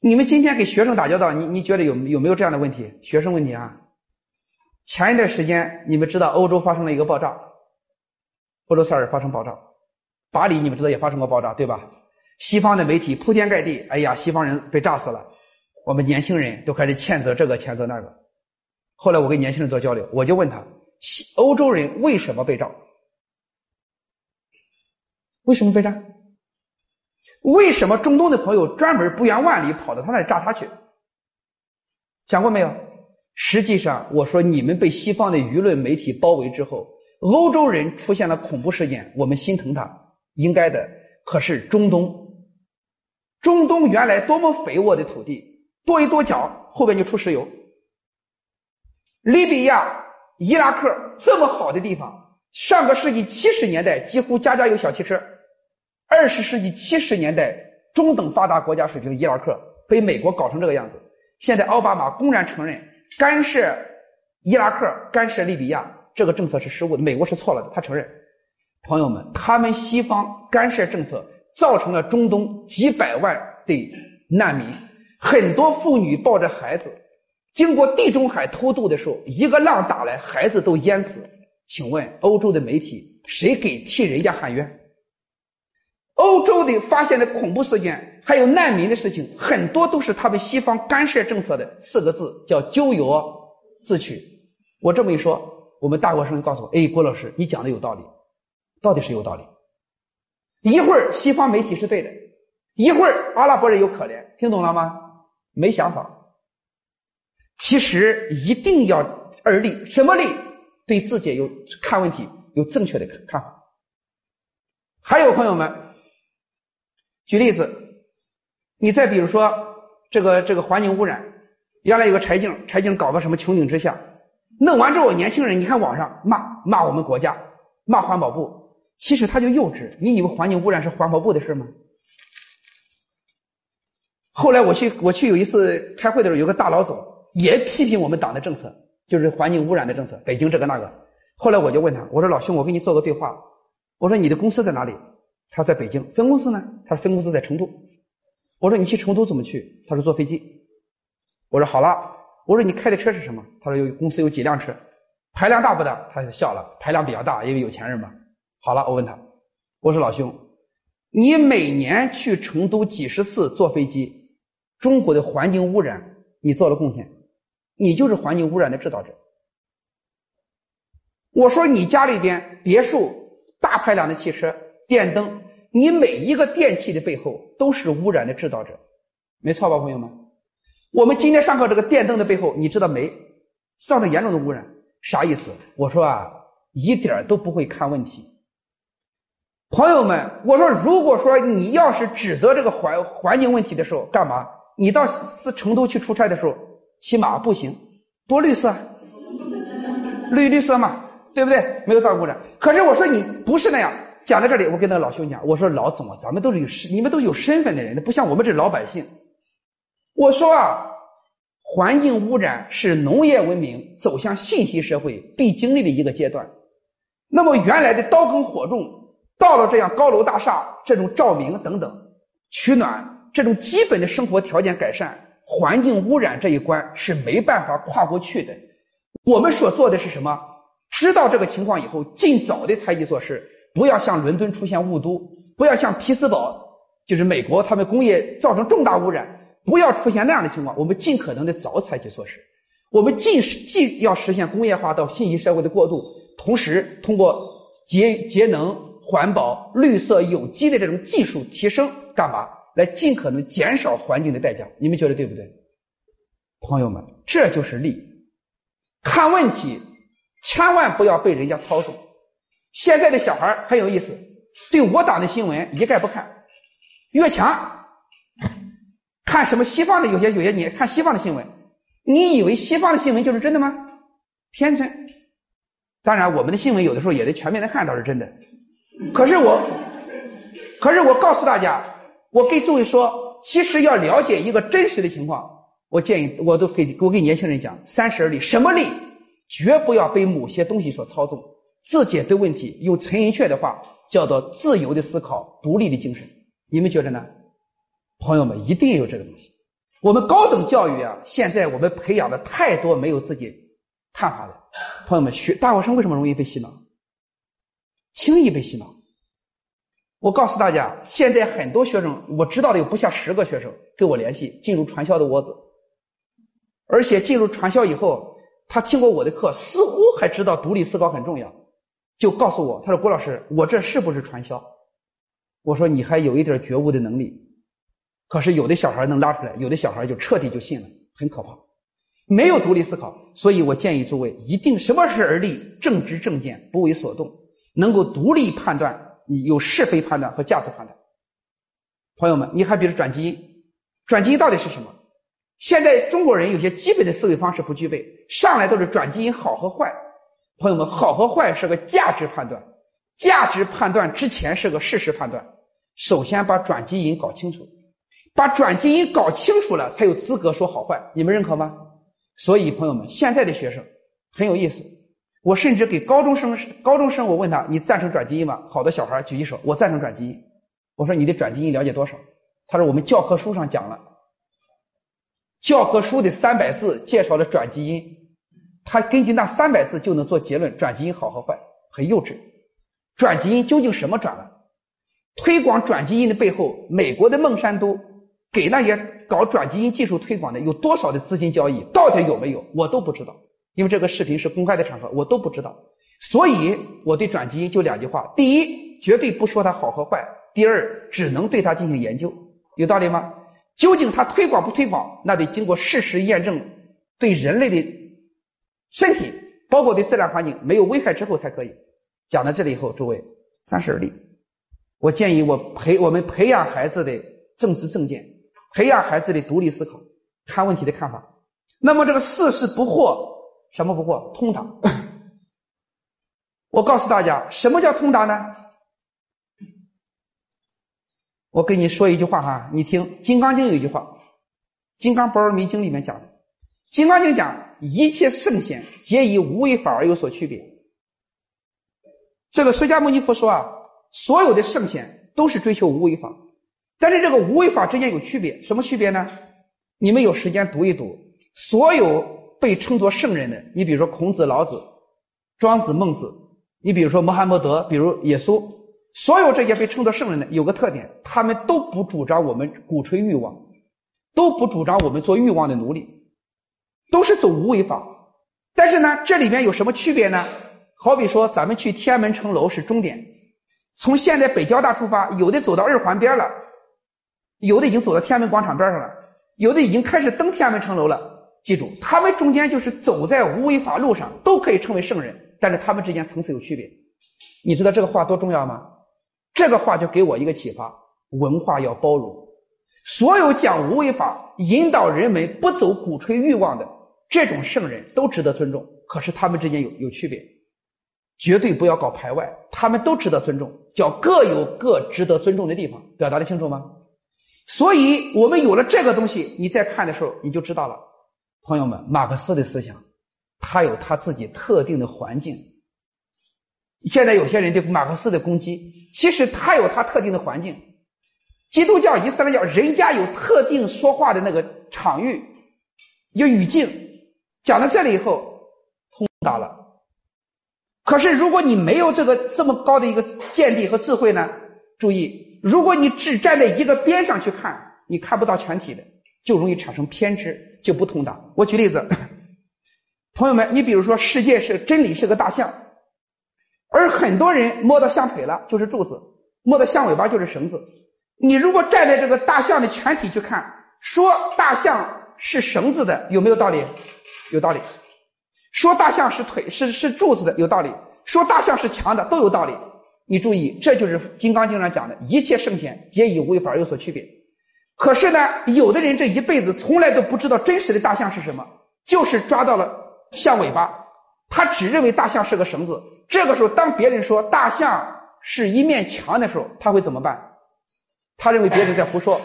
你们今天给学生打交道，你你觉得有有没有这样的问题？学生问题啊？前一段时间，你们知道欧洲发生了一个爆炸，欧洲塞尔发生爆炸，巴黎你们知道也发生过爆炸，对吧？西方的媒体铺天盖地，哎呀，西方人被炸死了，我们年轻人都开始谴责这个谴责那个。后来我跟年轻人做交流，我就问他：西欧洲人为什么被炸？为什么被炸？为什么中东的朋友专门不远万里跑到他那里炸他去？想过没有？实际上，我说你们被西方的舆论媒体包围之后，欧洲人出现了恐怖事件，我们心疼他，应该的。可是中东，中东原来多么肥沃的土地，跺一跺脚，后边就出石油。利比亚、伊拉克这么好的地方，上个世纪七十年代几乎家家有小汽车。二十世纪七十年代，中等发达国家水平，伊拉克被美国搞成这个样子。现在奥巴马公然承认干涉伊拉克、干涉利比亚这个政策是失误的，美国是错了的，他承认。朋友们，他们西方干涉政策造成了中东几百万的难民，很多妇女抱着孩子经过地中海偷渡的时候，一个浪打来，孩子都淹死。请问欧洲的媒体谁给替人家喊冤？欧洲的发现的恐怖事件，还有难民的事情，很多都是他们西方干涉政策的四个字，叫咎由自取。我这么一说，我们大学生告诉我：“哎，郭老师，你讲的有道理，到底是有道理。”一会儿西方媒体是对的，一会儿阿拉伯人有可怜，听懂了吗？没想法。其实一定要而立，什么立？对自己有看问题有正确的看法。还有朋友们。举例子，你再比如说这个这个环境污染，原来有个柴静，柴静搞个什么穹顶之下，弄完之后，年轻人你看网上骂骂我们国家，骂环保部，其实他就幼稚，你以为环境污染是环保部的事吗？后来我去我去有一次开会的时候，有个大老总也批评我们党的政策，就是环境污染的政策，北京这个那个。后来我就问他，我说老兄，我跟你做个对话，我说你的公司在哪里？他在北京分公司呢？他说分公司在成都。我说你去成都怎么去？他说坐飞机。我说好了。我说你开的车是什么？他说有公司有几辆车，排量大不大？他就笑了，排量比较大，因为有钱人嘛。好了，我问他，我说老兄，你每年去成都几十次坐飞机，中国的环境污染你做了贡献，你就是环境污染的制造者。我说你家里边别墅大排量的汽车。电灯，你每一个电器的背后都是污染的制造者，没错吧，朋友们？我们今天上课这个电灯的背后，你知道没？造成严重的污染，啥意思？我说啊，一点都不会看问题。朋友们，我说，如果说你要是指责这个环环境问题的时候，干嘛？你到四成都去出差的时候，骑马步行，多绿色，绿绿色嘛，对不对？没有造成污染。可是我说你不是那样。讲到这里，我跟那老兄讲，我说老总啊，咱们都是有身，你们都有身份的人，不像我们这老百姓。我说啊，环境污染是农业文明走向信息社会必经历的一个阶段。那么原来的刀耕火种，到了这样高楼大厦、这种照明等等、取暖这种基本的生活条件改善，环境污染这一关是没办法跨过去的。我们所做的是什么？知道这个情况以后，尽早的采取措施。不要像伦敦出现雾都，不要像匹兹堡，就是美国他们工业造成重大污染，不要出现那样的情况。我们尽可能的早采取措施，我们既既要实现工业化到信息社会的过渡，同时通过节节能、环保、绿色、有机的这种技术提升，干嘛？来尽可能减少环境的代价。你们觉得对不对？朋友们，这就是利。看问题，千万不要被人家操纵。现在的小孩很有意思，对我党的新闻一概不看。越强，看什么西方的有些有些你看西方的新闻，你以为西方的新闻就是真的吗？天真。当然，我们的新闻有的时候也得全面的看，倒是真的。可是我，可是我告诉大家，我给诸位说，其实要了解一个真实的情况，我建议我都给我给年轻人讲三十而立，什么立？绝不要被某些东西所操纵，自己对问题用陈寅恪的话叫做自由的思考，独立的精神。你们觉得呢？朋友们，一定有这个东西。我们高等教育啊，现在我们培养的太多没有自己看法的。朋友们，学大学生为什么容易被洗脑？轻易被洗脑。我告诉大家，现在很多学生，我知道的有不下十个学生跟我联系，进入传销的窝子。而且进入传销以后，他听过我的课，似乎还知道独立思考很重要，就告诉我，他说：“郭老师，我这是不是传销？”我说：“你还有一点觉悟的能力。”可是有的小孩能拉出来，有的小孩就彻底就信了，很可怕。没有独立思考，所以我建议诸位一定什么是而立，正直正见，不为所动。能够独立判断，你有是非判断和价值判断。朋友们，你还比如转基因，转基因到底是什么？现在中国人有些基本的思维方式不具备，上来都是转基因好和坏。朋友们，好和坏是个价值判断，价值判断之前是个事实判断。首先把转基因搞清楚，把转基因搞清楚了，才有资格说好坏。你们认可吗？所以朋友们，现在的学生很有意思。我甚至给高中生，高中生我问他：“你赞成转基因吗？”好多小孩举起手，我赞成转基因。我说：“你对转基因了解多少？”他说：“我们教科书上讲了，教科书的三百字介绍了转基因，他根据那三百字就能做结论，转基因好和坏，很幼稚。转基因究竟什么转了？推广转基因的背后，美国的孟山都给那些搞转基因技术推广的有多少的资金交易，到底有没有？我都不知道。”因为这个视频是公开的场合，我都不知道，所以我对转基因就两句话：第一，绝对不说它好和坏；第二，只能对它进行研究，有道理吗？究竟它推广不推广，那得经过事实验证，对人类的身体，包括对自然环境没有危害之后才可以。讲到这里以后，诸位三十而立，我建议我培我们培养孩子的正知正见，培养孩子的独立思考，看问题的看法。那么这个四是不惑。什么不惑？通达。我告诉大家，什么叫通达呢？我跟你说一句话哈，你听《金刚经》有一句话，《金刚般若明经》里面讲的，《金刚经》讲一切圣贤皆以无为法而有所区别。这个释迦牟尼佛说啊，所有的圣贤都是追求无为法，但是这个无为法之间有区别，什么区别呢？你们有时间读一读，所有。被称作圣人的，你比如说孔子、老子、庄子、孟子，你比如说穆罕默德，比如耶稣，所有这些被称作圣人的有个特点，他们都不主张我们鼓吹欲望，都不主张我们做欲望的奴隶，都是走无为法。但是呢，这里面有什么区别呢？好比说，咱们去天安门城楼是终点，从现在北交大出发，有的走到二环边了，有的已经走到天安门广场边上了，有的已经开始登天安门城楼了。记住，他们中间就是走在无为法路上，都可以称为圣人，但是他们之间层次有区别。你知道这个话多重要吗？这个话就给我一个启发：文化要包容，所有讲无为法、引导人们不走鼓吹欲望的这种圣人都值得尊重。可是他们之间有有区别，绝对不要搞排外。他们都值得尊重，叫各有各值得尊重的地方。表达的清楚吗？所以我们有了这个东西，你再看的时候你就知道了。朋友们，马克思的思想，他有他自己特定的环境。现在有些人对马克思的攻击，其实他有他特定的环境。基督教、伊斯兰教，人家有特定说话的那个场域，有语境。讲到这里以后，通达了。可是如果你没有这个这么高的一个见地和智慧呢？注意，如果你只站在一个边上去看，你看不到全体的，就容易产生偏执。就不通达。我举例子，朋友们，你比如说，世界是真理是个大象，而很多人摸到象腿了就是柱子，摸到象尾巴就是绳子。你如果站在这个大象的全体去看，说大象是绳子的有没有道理？有道理。说大象是腿是是柱子的有道理。说大象是墙的都有道理。你注意，这就是《金刚经》上讲的一切圣贤皆以无为法有所区别。可是呢，有的人这一辈子从来都不知道真实的大象是什么，就是抓到了象尾巴，他只认为大象是个绳子。这个时候，当别人说大象是一面墙的时候，他会怎么办？他认为别人在胡说。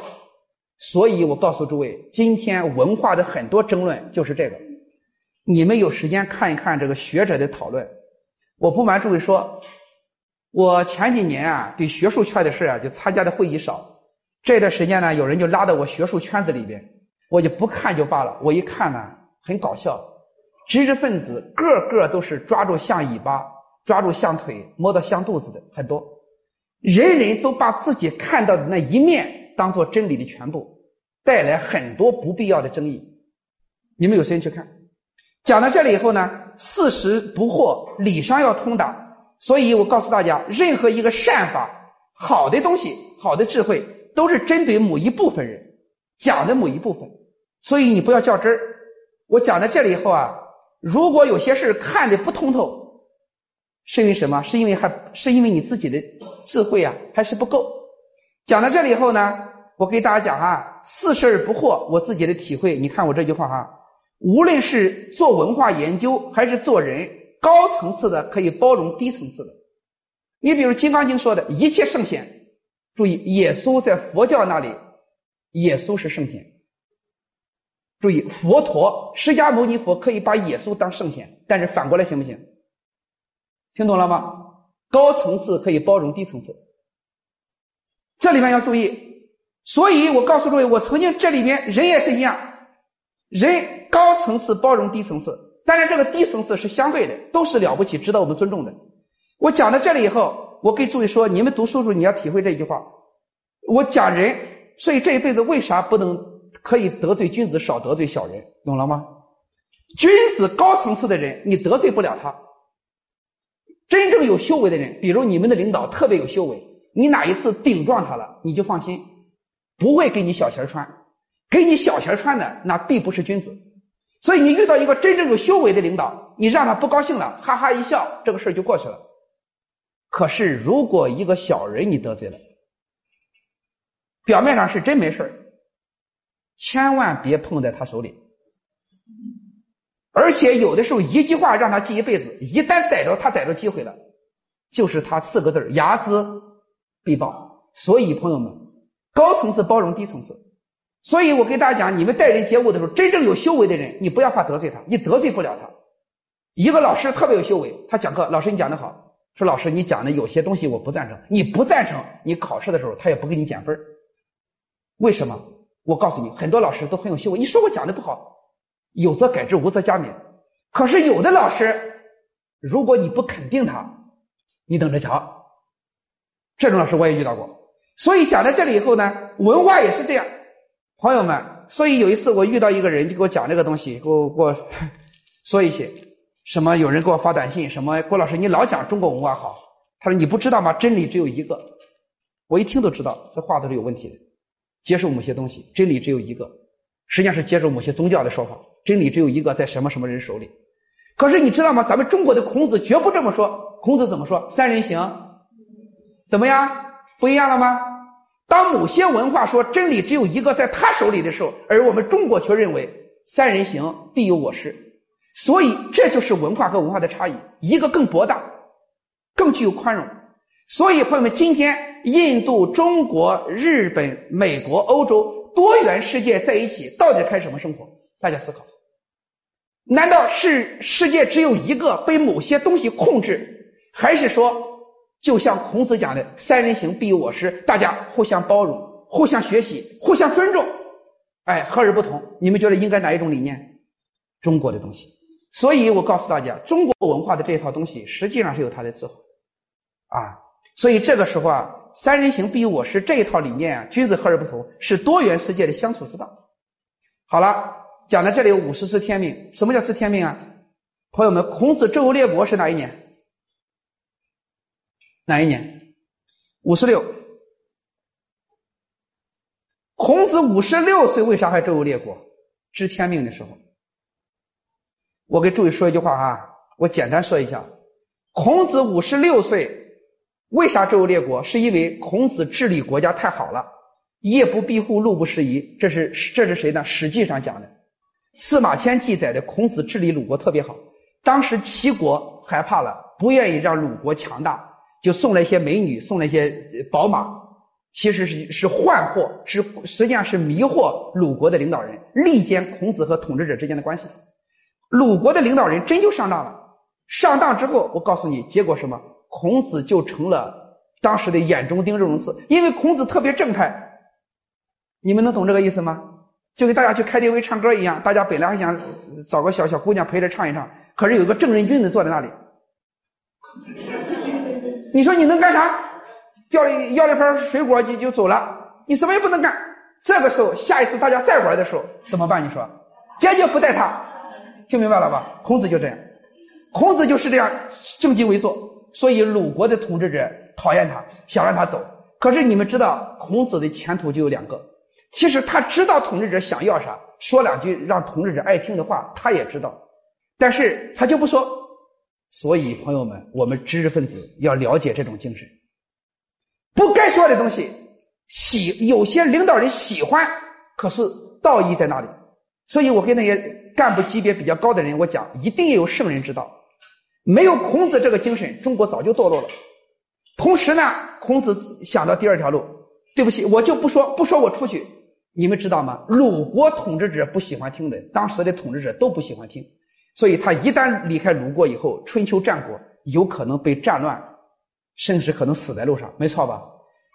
所以我告诉诸位，今天文化的很多争论就是这个。你们有时间看一看这个学者的讨论。我不瞒诸位说，我前几年啊，对学术圈的事啊，就参加的会议少。这段时间呢，有人就拉到我学术圈子里边，我就不看就罢了。我一看呢，很搞笑，知识分子个个都是抓住象尾巴、抓住象腿、摸到象肚子的很多，人人都把自己看到的那一面当做真理的全部，带来很多不必要的争议。你们有时间去看。讲到这里以后呢，四十不惑，理商要通达。所以我告诉大家，任何一个善法、好的东西、好的智慧。都是针对某一部分人讲的某一部分，所以你不要较真儿。我讲到这里以后啊，如果有些事看的不通透，是因为什么？是因为还是因为你自己的智慧啊还是不够？讲到这里以后呢，我给大家讲啊，四十而不惑，我自己的体会。你看我这句话哈，无论是做文化研究还是做人，高层次的可以包容低层次的。你比如《金刚经》说的一切圣贤。注意，耶稣在佛教那里，耶稣是圣贤。注意，佛陀释迦牟尼佛可以把耶稣当圣贤，但是反过来行不行？听懂了吗？高层次可以包容低层次，这里面要注意。所以我告诉诸位，我曾经这里面人也是一样，人高层次包容低层次，但是这个低层次是相对的，都是了不起，值得我们尊重的。我讲到这里以后。我给诸位说，你们读书时候你要体会这句话。我讲人，所以这一辈子为啥不能可以得罪君子，少得罪小人，懂了吗？君子高层次的人，你得罪不了他。真正有修为的人，比如你们的领导特别有修为，你哪一次顶撞他了，你就放心，不会给你小鞋穿。给你小鞋穿的，那必不是君子。所以你遇到一个真正有修为的领导，你让他不高兴了，哈哈一笑，这个事儿就过去了。可是，如果一个小人你得罪了，表面上是真没事千万别碰在他手里。而且有的时候一句话让他记一辈子，一旦逮着他逮着机会了，就是他四个字睚眦必报。所以朋友们，高层次包容低层次。所以我跟大家讲，你们待人接物的时候，真正有修为的人，你不要怕得罪他，你得罪不了他。一个老师特别有修为，他讲课，老师你讲的好。说老师，你讲的有些东西我不赞成，你不赞成，你考试的时候他也不给你减分为什么？我告诉你，很多老师都很有修为。你说我讲的不好，有则改之，无则加勉。可是有的老师，如果你不肯定他，你等着瞧。这种老师我也遇到过。所以讲到这里以后呢，文化也是这样，朋友们。所以有一次我遇到一个人，就给我讲这个东西，给我给我 说一些。什么？有人给我发短信，什么郭老师，你老讲中国文化好。他说你不知道吗？真理只有一个。我一听都知道，这话都是有问题的。接受某些东西，真理只有一个，实际上是接受某些宗教的说法。真理只有一个，在什么什么人手里。可是你知道吗？咱们中国的孔子绝不这么说。孔子怎么说？三人行，怎么样？不一样了吗？当某些文化说真理只有一个在他手里的时候，而我们中国却认为三人行必有我师。所以，这就是文化和文化的差异，一个更博大，更具有宽容。所以，朋友们，今天印度、中国、日本、美国、欧洲多元世界在一起，到底开什么生活？大家思考。难道是世界只有一个被某些东西控制，还是说，就像孔子讲的“三人行，必有我师”，大家互相包容、互相学习、互相尊重？哎，和而不同。你们觉得应该哪一种理念？中国的东西。所以我告诉大家，中国文化的这套东西实际上是有它的智慧，啊，所以这个时候啊，三人行必有我师这一套理念啊，君子和而不同，是多元世界的相处之道。好了，讲到这里，五十知天命，什么叫知天命啊？朋友们，孔子周游列国是哪一年？哪一年？五十六。孔子五十六岁，为啥还周游列国？知天命的时候。我给诸位说一句话啊，我简单说一下：孔子五十六岁，为啥周游列国？是因为孔子治理国家太好了，夜不闭户，路不拾遗。这是这是谁呢？史记上讲的，司马迁记载的孔子治理鲁国特别好。当时齐国害怕了，不愿意让鲁国强大，就送了一些美女，送了一些宝马。其实是是换货，是实际上是迷惑鲁国的领导人，力荐孔子和统治者之间的关系。鲁国的领导人真就上当了，上当之后，我告诉你，结果什么？孔子就成了当时的眼中钉、肉中刺，因为孔子特别正派。你们能懂这个意思吗？就跟大家去 KTV 唱歌一样，大家本来还想找个小小姑娘陪着唱一唱，可是有个正人君子坐在那里，你说你能干啥？要了要了盘水果就就走了，你什么也不能干。这个时候，下一次大家再玩的时候怎么办？你说，坚决不带他，听明白了吧？孔子就这样，孔子就是这样正襟危坐，所以鲁国的统治者讨厌他，想让他走。可是你们知道，孔子的前途就有两个。其实他知道统治者想要啥，说两句让统治者爱听的话，他也知道，但是他就不说。所以朋友们，我们知识分子要了解这种精神。不该说的东西，喜有些领导人喜欢，可是道义在哪里？所以我跟那些干部级别比较高的人，我讲一定要有圣人之道。没有孔子这个精神，中国早就堕落了。同时呢，孔子想到第二条路。对不起，我就不说，不说我出去。你们知道吗？鲁国统治者不喜欢听的，当时的统治者都不喜欢听。所以他一旦离开鲁国以后，春秋战国有可能被战乱。甚至可能死在路上，没错吧？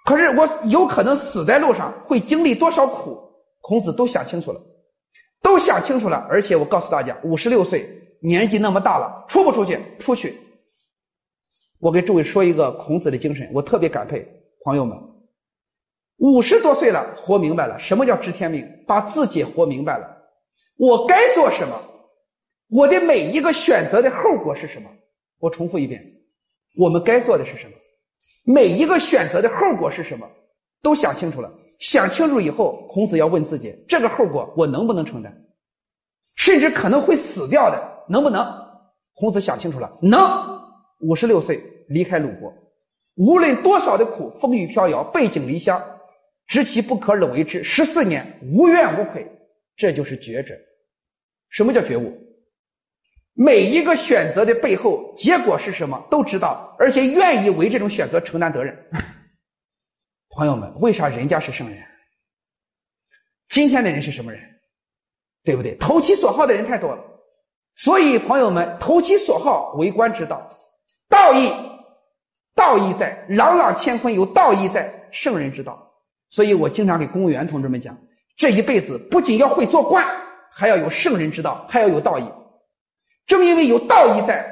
可是我有可能死在路上，会经历多少苦？孔子都想清楚了，都想清楚了。而且我告诉大家，五十六岁年纪那么大了，出不出去？出去。我给诸位说一个孔子的精神，我特别感佩朋友们。五十多岁了，活明白了什么叫知天命，把自己活明白了。我该做什么？我的每一个选择的后果是什么？我重复一遍。我们该做的是什么？每一个选择的后果是什么？都想清楚了。想清楚以后，孔子要问自己：这个后果我能不能承担？甚至可能会死掉的，能不能？孔子想清楚了，能。五十六岁离开鲁国，无论多少的苦，风雨飘摇，背井离乡，知其不可忍为之。十四年无怨无愧，这就是觉者。什么叫觉悟？每一个选择的背后结果是什么都知道，而且愿意为这种选择承担责任。朋友们，为啥人家是圣人？今天的人是什么人？对不对？投其所好的人太多了。所以，朋友们，投其所好，为官之道。道义，道义在，朗朗乾坤有道义在，圣人之道。所以我经常给公务员同志们讲，这一辈子不仅要会做官，还要有圣人之道，还要有道义。正因为有道义在，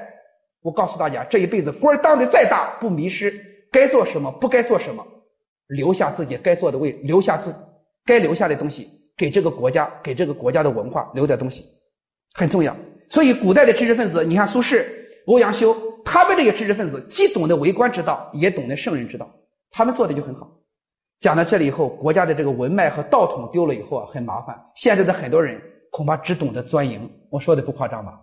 我告诉大家，这一辈子官当的再大，不迷失，该做什么，不该做什么，留下自己该做的位，留下自该留下的东西，给这个国家，给这个国家的文化留点东西，很重要。所以，古代的知识分子，你看苏轼、欧阳修，他们这些知识分子，既懂得为官之道，也懂得圣人之道，他们做的就很好。讲到这里以后，国家的这个文脉和道统丢了以后啊，很麻烦。现在的很多人恐怕只懂得钻营，我说的不夸张吧？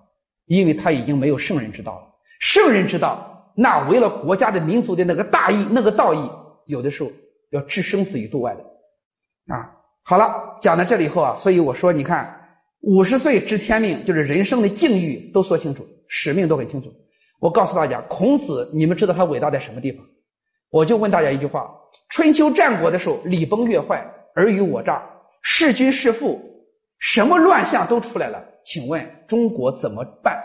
因为他已经没有圣人之道了。圣人之道，那为了国家的、民族的那个大义、那个道义，有的时候要置生死于度外的。啊，好了，讲到这里以后啊，所以我说，你看，五十岁知天命，就是人生的境遇都说清楚，使命都很清楚。我告诉大家，孔子，你们知道他伟大在什么地方？我就问大家一句话：春秋战国的时候，礼崩乐坏，尔虞我诈，弑君弑父，什么乱象都出来了。请问中国怎么办？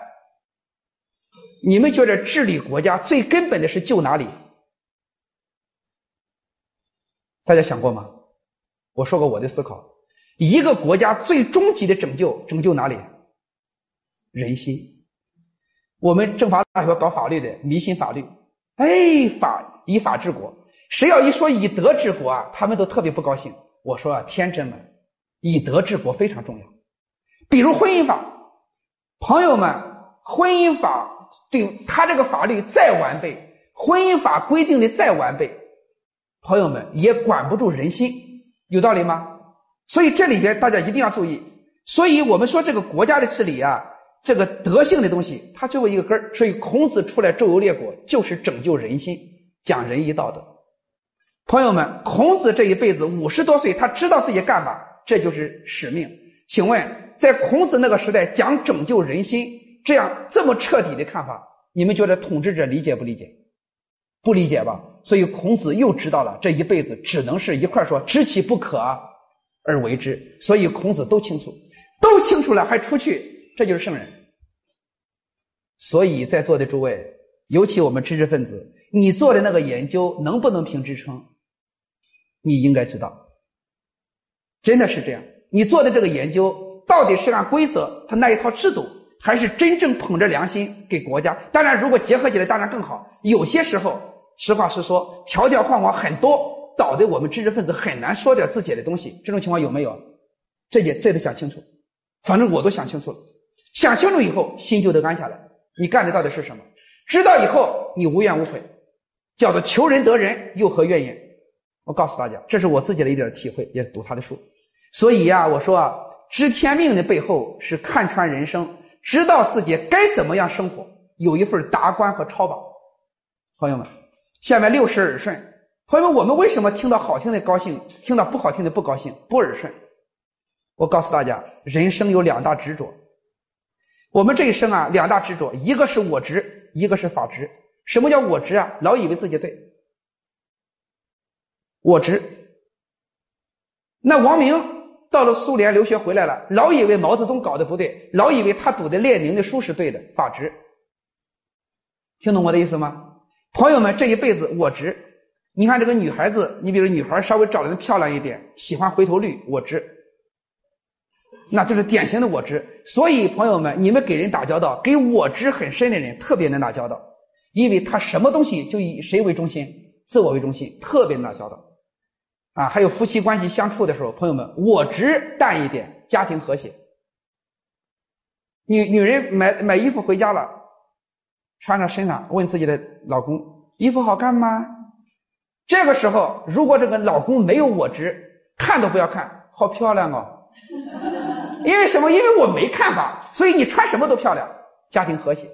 你们觉得治理国家最根本的是救哪里？大家想过吗？我说过我的思考：一个国家最终极的拯救，拯救哪里？人心。我们政法大学搞法律的迷信法律，哎，法以法治国。谁要一说以德治国啊，他们都特别不高兴。我说啊，天真们，以德治国非常重要。比如婚姻法，朋友们，婚姻法对他这个法律再完备，婚姻法规定的再完备，朋友们也管不住人心，有道理吗？所以这里边大家一定要注意。所以我们说这个国家的治理啊，这个德性的东西，它最后一个根儿。所以孔子出来周游列国，就是拯救人心，讲仁义道德。朋友们，孔子这一辈子五十多岁，他知道自己干嘛，这就是使命。请问，在孔子那个时代讲拯救人心，这样这么彻底的看法，你们觉得统治者理解不理解？不理解吧？所以孔子又知道了，这一辈子只能是一块说，知其不可而为之。所以孔子都清楚。都清楚了还出去，这就是圣人。所以在座的诸位，尤其我们知识分子，你做的那个研究能不能评职称？你应该知道，真的是这样。你做的这个研究到底是按规则，他那一套制度，还是真正捧着良心给国家？当然，如果结合起来，当然更好。有些时候，实话实说，条条框框很多，导致我们知识分子很难说点自己的东西。这种情况有没有？这也这得想清楚。反正我都想清楚了，想清楚以后心就得安下来。你干的到底是什么？知道以后你无怨无悔，叫做求人得人，又何怨言？我告诉大家，这是我自己的一点体会，也是读他的书。所以呀，我说啊，知天命的背后是看穿人生，知道自己该怎么样生活，有一份达观和超拔。朋友们，下面六十耳顺。朋友们，我们为什么听到好听的高兴，听到不好听的不高兴，不耳顺？我告诉大家，人生有两大执着。我们这一生啊，两大执着，一个是我执，一个是法执。什么叫我执啊？老以为自己对，我执。那王明到了苏联留学回来了，老以为毛泽东搞的不对，老以为他读的列宁的书是对的，法执。听懂我的意思吗？朋友们，这一辈子我值。你看这个女孩子，你比如女孩稍微长得漂亮一点，喜欢回头率，我值。那就是典型的我值，所以朋友们，你们给人打交道，给我值很深的人特别能打交道，因为他什么东西就以谁为中心，自我为中心，特别能打交道。啊，还有夫妻关系相处的时候，朋友们，我执淡一点，家庭和谐。女女人买买衣服回家了，穿上身上，问自己的老公：“衣服好看吗？”这个时候，如果这个老公没有我执，看都不要看，好漂亮哦。因为什么？因为我没看法，所以你穿什么都漂亮，家庭和谐。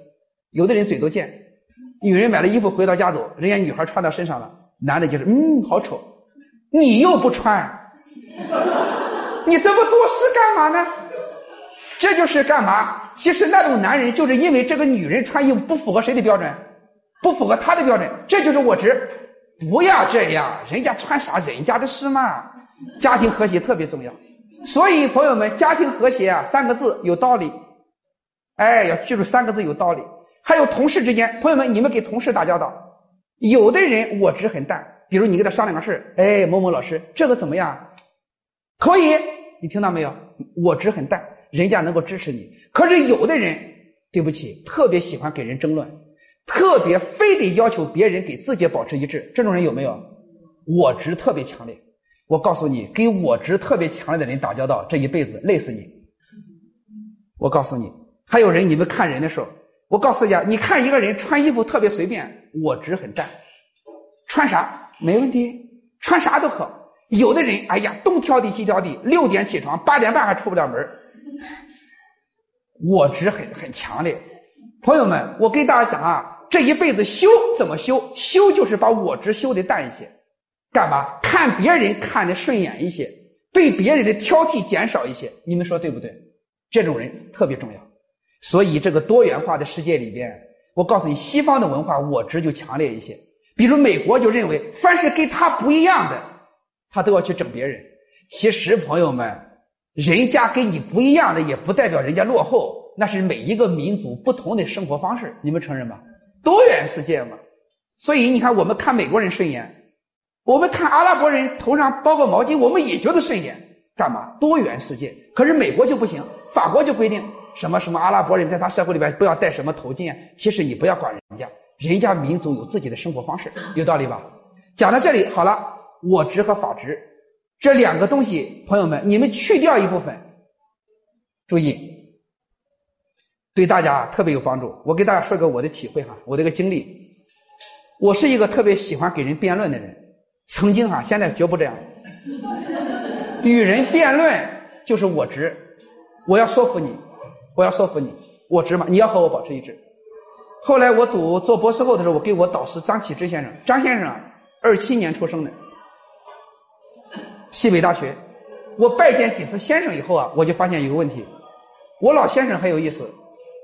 有的人嘴都贱，女人买了衣服回到家走，人家女孩穿到身上了，男的就是嗯好丑，你又不穿，你这么多事干嘛呢？这就是干嘛？其实那种男人就是因为这个女人穿衣服不符合谁的标准，不符合他的标准，这就是我执。不要这样，人家穿啥人家的事嘛，家庭和谐特别重要。所以，朋友们，家庭和谐啊，三个字有道理。哎，要记住三个字有道理。还有同事之间，朋友们，你们给同事打交道，有的人我执很淡，比如你跟他商量个事儿哎，某某老师，这个怎么样？可以，你听到没有？我执很淡，人家能够支持你。可是有的人，对不起，特别喜欢给人争论，特别非得要求别人给自己保持一致，这种人有没有？我执特别强烈。我告诉你，跟我执特别强烈的人打交道，这一辈子累死你。我告诉你，还有人，你们看人的时候，我告诉大家，你看一个人穿衣服特别随便，我执很淡，穿啥没问题，穿啥都可。有的人，哎呀，东挑地西挑地，六点起床，八点半还出不了门我执很很强烈。朋友们，我跟大家讲啊，这一辈子修怎么修？修就是把我执修的淡一些。干嘛？看别人看的顺眼一些，对别人的挑剔减少一些。你们说对不对？这种人特别重要。所以这个多元化的世界里边，我告诉你，西方的文化我执就强烈一些。比如美国就认为，凡是跟他不一样的，他都要去整别人。其实朋友们，人家跟你不一样的，也不代表人家落后，那是每一个民族不同的生活方式。你们承认吗？多元世界嘛。所以你看，我们看美国人顺眼。我们看阿拉伯人头上包个毛巾，我们也觉得顺眼。干嘛？多元世界。可是美国就不行，法国就规定什么什么阿拉伯人在他社会里边不要戴什么头巾啊。其实你不要管人家，人家民族有自己的生活方式，有道理吧？讲到这里好了，我执和法执这两个东西，朋友们，你们去掉一部分，注意，对大家特别有帮助。我给大家说个我的体会哈，我的一个经历。我是一个特别喜欢给人辩论的人，曾经哈，现在绝不这样。与人辩论就是我执，我要说服你，我要说服你，我执嘛，你要和我保持一致。后来我读做博士后的时候，我给我导师张启之先生，张先生啊，二七年出生的，西北大学。我拜见几次先生以后啊，我就发现一个问题，我老先生很有意思。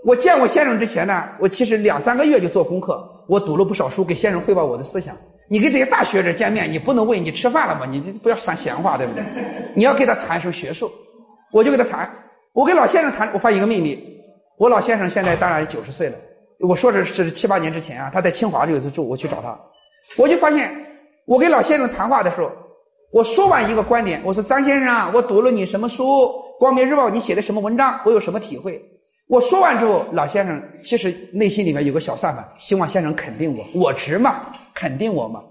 我见过先生之前呢，我其实两三个月就做功课，我读了不少书，给先生汇报我的思想。你跟这些大学者见面，你不能问你吃饭了吗？你不要说闲话，对不对？你要跟他谈什么学术，我就跟他谈。我跟老先生谈，我发现一个秘密，我老先生现在当然九十岁了。我说的是七八年之前啊，他在清华有一次住，我去找他，我就发现，我跟老先生谈话的时候，我说完一个观点，我说张先生啊，我读了你什么书，《光明日报》你写的什么文章，我有什么体会。我说完之后，老先生其实内心里面有个小算盘，希望先生肯定我，我值嘛，肯定我嘛。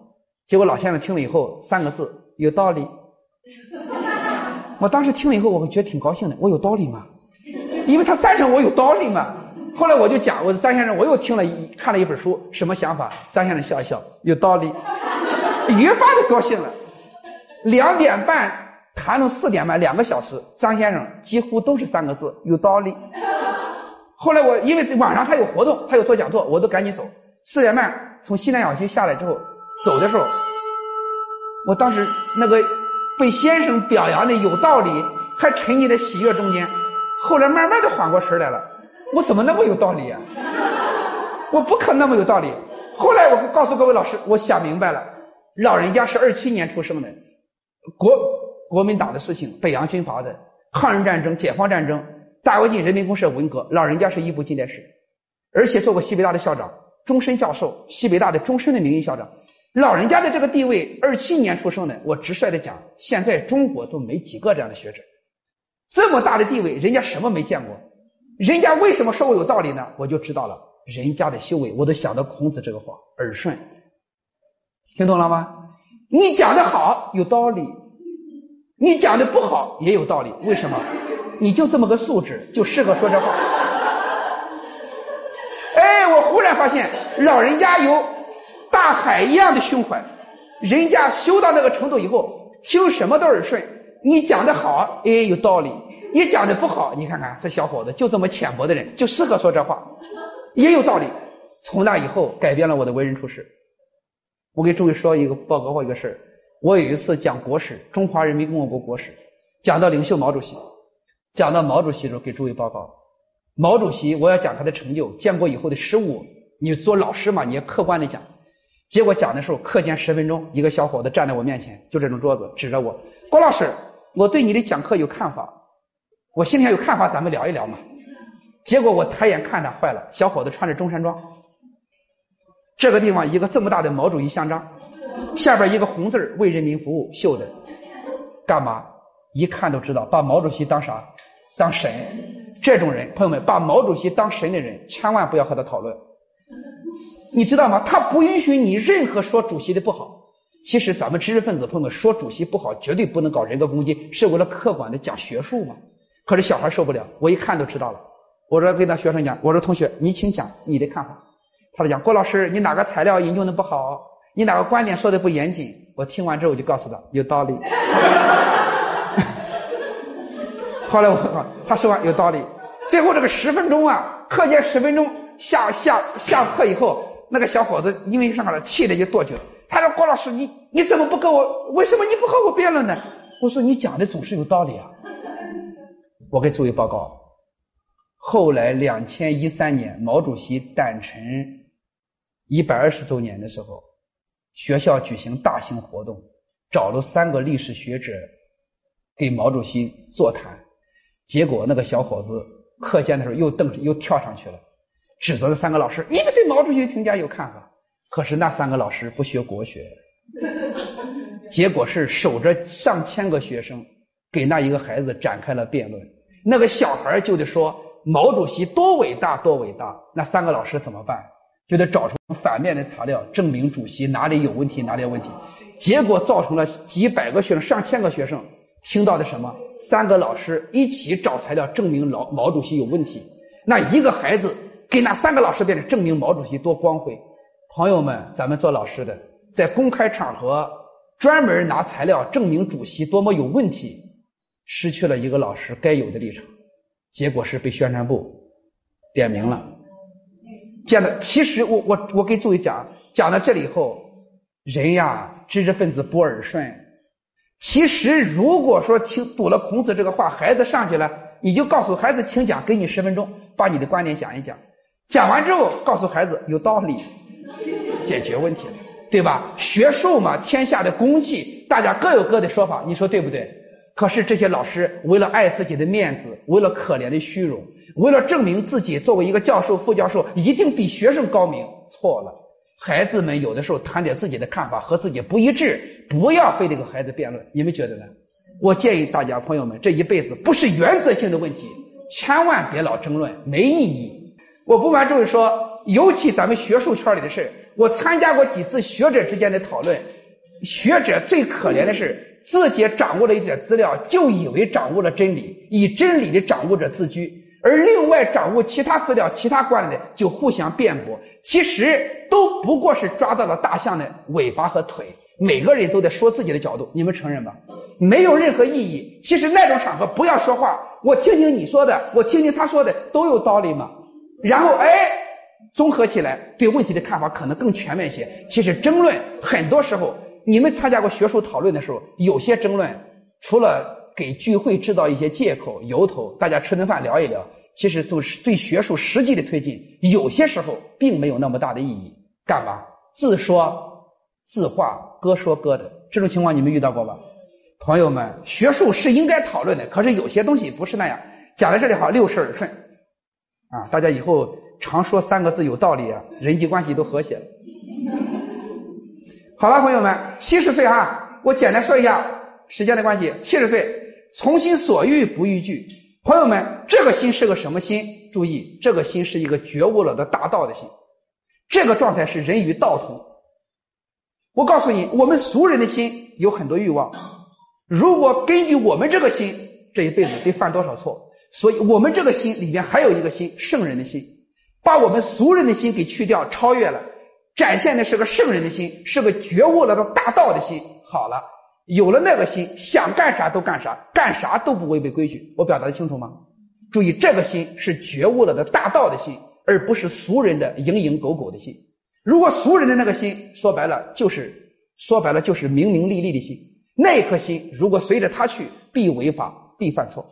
结果老先生听了以后，三个字，有道理。我当时听了以后，我觉得挺高兴的，我有道理吗？因为他赞成我有道理嘛。后来我就讲，我说张先生，我又听了一看了一本书，什么想法？张先生笑一笑，有道理，越发的高兴了。两点半谈到四点半，两个小时，张先生几乎都是三个字，有道理。后来我因为晚上他有活动，他有做讲座，我都赶紧走。四点半从西南小区下来之后，走的时候，我当时那个被先生表扬的有道理，还沉溺在喜悦中间。后来慢慢的缓过神来了，我怎么那么有道理啊？我不可能那么有道理。后来我告诉各位老师，我想明白了，老人家是二七年出生的，国国民党的事情，北洋军阀的，抗日战争、解放战争。大跃进、人民公社、文革，老人家是一部近代史，而且做过西北大的校长，终身教授，西北大的终身的名誉校长。老人家的这个地位，二七年出生的，我直率的讲，现在中国都没几个这样的学者，这么大的地位，人家什么没见过？人家为什么说我有道理呢？我就知道了，人家的修为，我都想到孔子这个话，耳顺，听懂了吗？你讲的好，有道理；你讲的不好，也有道理。为什么？你就这么个素质，就适合说这话。哎，我忽然发现，老人家有大海一样的胸怀，人家修到那个程度以后，听什么都耳顺。你讲的好，哎，有道理；你讲的不好，你看看这小伙子就这么浅薄的人，就适合说这话，也有道理。从那以后，改变了我的为人处事。我给诸位说一个报告过一个事儿，我有一次讲国史，中华人民共和国国史，讲到领袖毛主席。讲到毛主席的时候，给诸位报告，毛主席我要讲他的成就，建国以后的失误。你做老师嘛，你要客观的讲。结果讲的时候，课间十分钟，一个小伙子站在我面前，就这种桌子，指着我，郭老师，我对你的讲课有看法。我心里有看法，咱们聊一聊嘛。结果我抬眼看他，坏了，小伙子穿着中山装，这个地方一个这么大的毛主席像章，下边一个红字为人民服务”绣的，干嘛？一看都知道，把毛主席当啥？当神。这种人，朋友们，把毛主席当神的人，千万不要和他讨论。你知道吗？他不允许你任何说主席的不好。其实咱们知识分子朋友们说主席不好，绝对不能搞人格攻击，是为了客观的讲学术嘛。可是小孩受不了，我一看都知道了。我说跟他学生讲，我说同学，你请讲你的看法。他就讲郭老师，你哪个材料引用的不好？你哪个观点说的不严谨？我听完之后我就告诉他，有道理。后来我他说完有道理，最后这个十分钟啊，课间十分钟下下下课以后，那个小伙子因为上了气的就跺脚，他说郭老师你你怎么不跟我为什么你不和我辩论呢？我说你讲的总是有道理啊。我给诸位报告，后来两千一三年毛主席诞辰一百二十周年的时候，学校举行大型活动，找了三个历史学者给毛主席座谈。结果那个小伙子课间的时候又瞪又跳上去了，指责那三个老师：“你们对毛主席的评价有看法？”可是那三个老师不学国学，结果是守着上千个学生给那一个孩子展开了辩论。那个小孩就得说毛主席多伟大多伟大，那三个老师怎么办？就得找出反面的材料证明主席哪里有问题哪里有问题。结果造成了几百个学生上千个学生听到的什么？三个老师一起找材料证明老毛主席有问题，那一个孩子给那三个老师变得证明毛主席多光辉。朋友们，咱们做老师的，在公开场合专门拿材料证明主席多么有问题，失去了一个老师该有的立场，结果是被宣传部点名了。见的，其实我我我给诸位讲讲到这里以后，人呀，知识分子不耳顺。其实如果说听读了孔子这个话，孩子上去了，你就告诉孩子，请讲，给你十分钟，把你的观点讲一讲。讲完之后，告诉孩子有道理，解决问题了，对吧？学术嘛，天下的公器，大家各有各的说法，你说对不对？可是这些老师为了爱自己的面子，为了可怜的虚荣。为了证明自己作为一个教授、副教授一定比学生高明，错了。孩子们有的时候谈点自己的看法和自己不一致，不要非得跟孩子辩论。你们觉得呢？我建议大家朋友们，这一辈子不是原则性的问题，千万别老争论，没意义。我不瞒诸位说，尤其咱们学术圈里的事我参加过几次学者之间的讨论，学者最可怜的是自己掌握了一点资料，就以为掌握了真理，以真理的掌握者自居。而另外掌握其他资料、其他观点就互相辩驳，其实都不过是抓到了大象的尾巴和腿。每个人都在说自己的角度，你们承认吗？没有任何意义。其实那种场合不要说话，我听听你说的，我听听他说的，都有道理嘛。然后哎，综合起来对问题的看法可能更全面一些。其实争论很多时候，你们参加过学术讨论的时候，有些争论除了。给聚会制造一些借口、由头，大家吃顿饭聊一聊。其实，就是对学术实际的推进，有些时候并没有那么大的意义。干嘛自说自话、各说各的这种情况，你们遇到过吧？朋友们，学术是应该讨论的，可是有些东西不是那样。讲到这里好，六十耳顺啊！大家以后常说三个字有道理啊，人际关系都和谐了。好了，朋友们，七十岁哈，我简单说一下，时间的关系，七十岁。从心所欲不逾矩，朋友们，这个心是个什么心？注意，这个心是一个觉悟了的大道的心，这个状态是人与道同。我告诉你，我们俗人的心有很多欲望，如果根据我们这个心，这一辈子得犯多少错？所以我们这个心里边还有一个心，圣人的心，把我们俗人的心给去掉，超越了，展现的是个圣人的心，是个觉悟了的大道的心。好了。有了那个心，想干啥都干啥，干啥都不违背规矩。我表达的清楚吗？注意，这个心是觉悟了的大道的心，而不是俗人的蝇营狗苟的心。如果俗人的那个心，说白了就是说白了就是明明利利的心，那颗心如果随着他去，必违法，必犯错。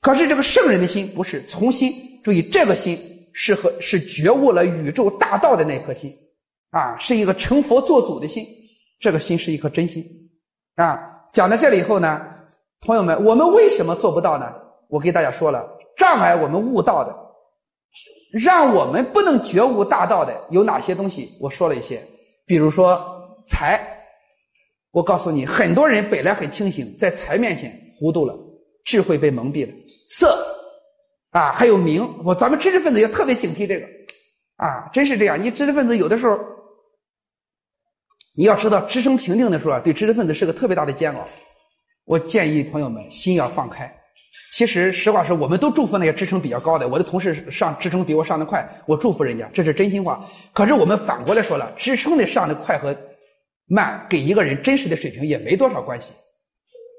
可是这个圣人的心不是从心，注意这个心是和是觉悟了宇宙大道的那颗心，啊，是一个成佛做主的心。这个心是一颗真心。啊，讲到这里以后呢，朋友们，我们为什么做不到呢？我给大家说了，障碍我们悟道的，让我们不能觉悟大道的有哪些东西？我说了一些，比如说财，我告诉你，很多人本来很清醒，在财面前糊涂了，智慧被蒙蔽了。色，啊，还有名，我咱们知识分子也特别警惕这个，啊，真是这样，你知识分子有的时候。你要知道，支撑评定的时候啊，对知识分子是个特别大的煎熬。我建议朋友们心要放开。其实实话实说，我们都祝福那些支撑比较高的。我的同事上支撑比我上的快，我祝福人家，这是真心话。可是我们反过来说了，支撑的上的快和慢，给一个人真实的水平也没多少关系。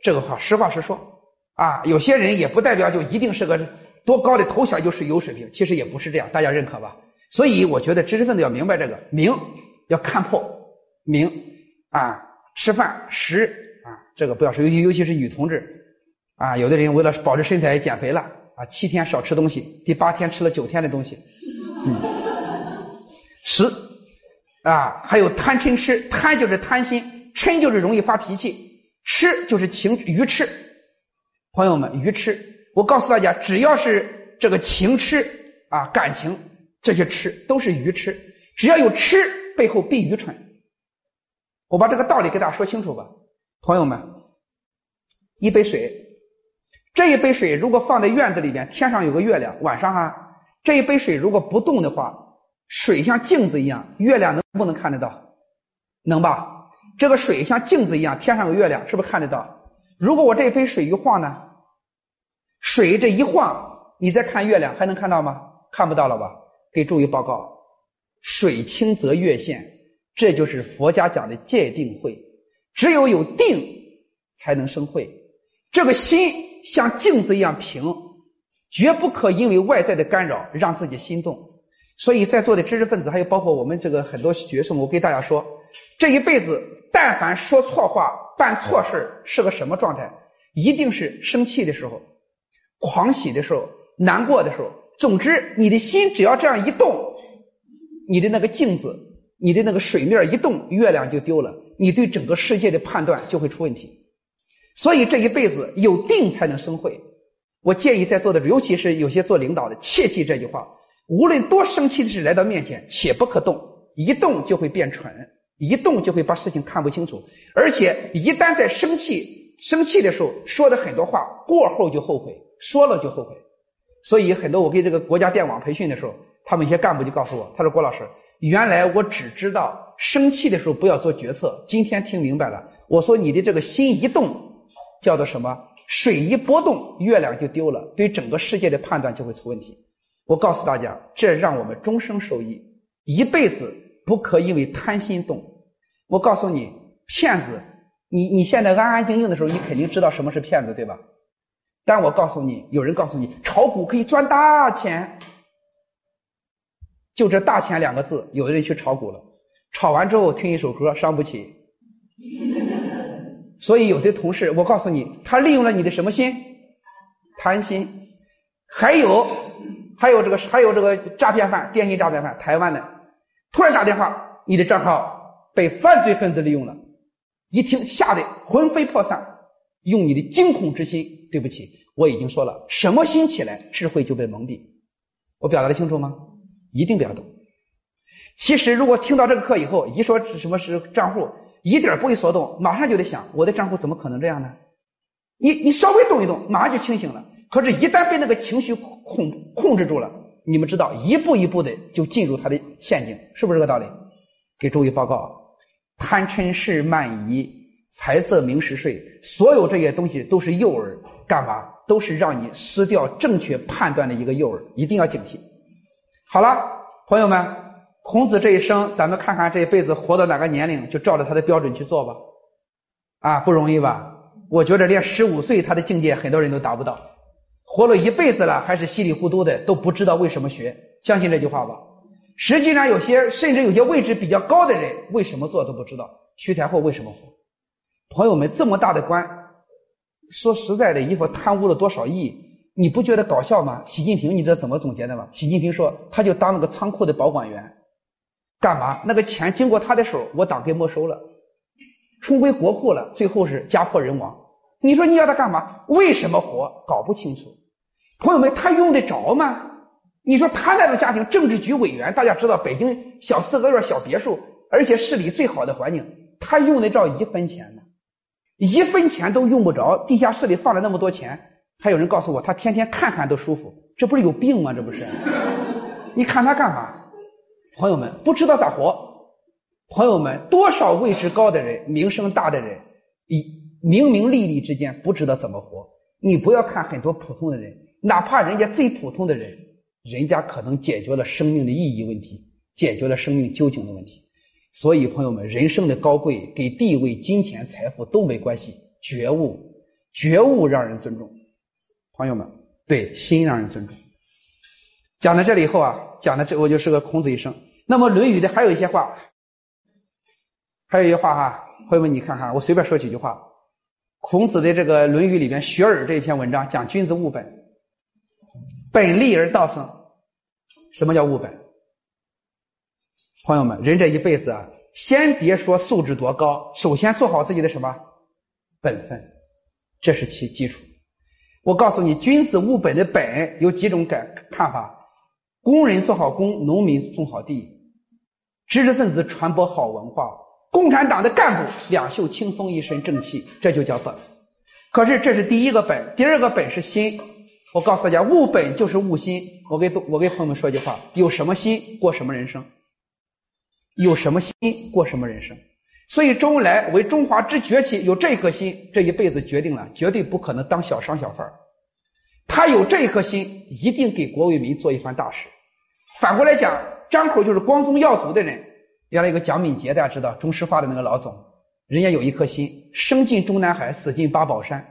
这个话实话实说啊，有些人也不代表就一定是个多高的头衔就是有水平，其实也不是这样，大家认可吧？所以我觉得知识分子要明白这个，明要看破。名啊，吃饭食啊，这个不要说，尤其尤其是女同志啊，有的人为了保持身材减肥了啊，七天少吃东西，第八天吃了九天的东西。嗯，食啊，还有贪嗔痴，贪就是贪心，嗔就是容易发脾气，痴就是情愚痴。朋友们，愚痴，我告诉大家，只要是这个情痴啊，感情这些痴都是愚痴，只要有痴，背后必愚蠢。我把这个道理给大家说清楚吧，朋友们，一杯水，这一杯水如果放在院子里边，天上有个月亮，晚上哈，这一杯水如果不动的话，水像镜子一样，月亮能不能看得到？能吧？这个水像镜子一样，天上有月亮，是不是看得到？如果我这一杯水一晃呢？水这一晃，你再看月亮，还能看到吗？看不到了吧？给诸位报告，水清则月现。这就是佛家讲的戒定慧。只有有定，才能生慧。这个心像镜子一样平，绝不可因为外在的干扰让自己心动。所以在座的知识分子，还有包括我们这个很多学生，我给大家说，这一辈子但凡说错话、办错事是个什么状态？一定是生气的时候、狂喜的时候、难过的时候。总之，你的心只要这样一动，你的那个镜子、你的那个水面一动，月亮就丢了。你对整个世界的判断就会出问题，所以这一辈子有定才能生慧。我建议在座的，尤其是有些做领导的，切记这句话：无论多生气的事来到面前，且不可动，一动就会变蠢，一动就会把事情看不清楚，而且一旦在生气、生气的时候说的很多话，过后就后悔，说了就后悔。所以很多我给这个国家电网培训的时候，他们一些干部就告诉我，他说：“郭老师。”原来我只知道生气的时候不要做决策，今天听明白了。我说你的这个心一动，叫做什么？水一波动，月亮就丢了，对整个世界的判断就会出问题。我告诉大家，这让我们终生受益，一辈子不可因为贪心动。我告诉你，骗子，你你现在安安静静的时候，你肯定知道什么是骗子，对吧？但我告诉你，有人告诉你炒股可以赚大钱。就这“大钱”两个字，有的人去炒股了，炒完之后听一首歌，伤不起。所以有的同事，我告诉你，他利用了你的什么心？贪心。还有，还有这个，还有这个诈骗犯，电信诈骗犯，台湾的，突然打电话，你的账号被犯罪分子利用了，一听吓得魂飞魄散，用你的惊恐之心，对不起，我已经说了，什么心起来，智慧就被蒙蔽。我表达的清楚吗？一定不要动。其实，如果听到这个课以后，一说什么是账户，一点不会所动，马上就得想：我的账户怎么可能这样呢？你你稍微动一动，马上就清醒了。可是，一旦被那个情绪控控制住了，你们知道，一步一步的就进入他的陷阱，是不是这个道理？给诸位报告：贪嗔痴慢疑、财色名食睡，所有这些东西都是诱饵，干嘛？都是让你失掉正确判断的一个诱饵，一定要警惕。好了，朋友们，孔子这一生，咱们看看这一辈子活到哪个年龄，就照着他的标准去做吧。啊，不容易吧？我觉得连十五岁他的境界，很多人都达不到。活了一辈子了，还是稀里糊涂的，都不知道为什么学。相信这句话吧。实际上，有些甚至有些位置比较高的人，为什么做都不知道。徐才厚为什么活？朋友们，这么大的官，说实在的，一说贪污了多少亿？你不觉得搞笑吗？习近平，你知道怎么总结的吗？习近平说，他就当了个仓库的保管员，干嘛？那个钱经过他的手，我党给没收了，充归国库了，最后是家破人亡。你说你要他干嘛？为什么活？搞不清楚。朋友们，他用得着吗？你说他那种家庭，政治局委员，大家知道，北京小四合院、小别墅，而且市里最好的环境，他用得着一分钱吗？一分钱都用不着，地下室里放了那么多钱。还有人告诉我，他天天看看都舒服，这不是有病吗？这不是？你看他干嘛？朋友们不知道咋活。朋友们，多少位置高的人、名声大的人，一明明利利之间不知道怎么活。你不要看很多普通的人，哪怕人家最普通的人，人家可能解决了生命的意义问题，解决了生命究竟的问题。所以，朋友们，人生的高贵给地位、金钱、财富都没关系，觉悟，觉悟让人尊重。朋友们，对心让人尊重。讲到这里以后啊，讲的这我就是个孔子一生。那么《论语》的还有一些话，还有一句话哈，朋友们你看看，我随便说几句话。孔子的这个《论语》里边《学而》这一篇文章讲君子务本，本立而道生。什么叫务本？朋友们，人这一辈子啊，先别说素质多高，首先做好自己的什么本分，这是其基础。我告诉你，君子务本的本有几种感看法：工人做好工，农民种好地，知识分子传播好文化，共产党的干部两袖清风，一身正气，这就叫本。可是这是第一个本，第二个本是心。我告诉大家，务本就是务心。我给我给朋友们说一句话：有什么心，过什么人生；有什么心，过什么人生。所以周恩来为中华之崛起有这一颗心，这一辈子决定了绝对不可能当小商小贩儿他有这一颗心，一定给国为民做一番大事。反过来讲，张口就是光宗耀祖的人，原来一个蒋敏杰，大家知道中石化的那个老总，人家有一颗心，生进中南海，死进八宝山。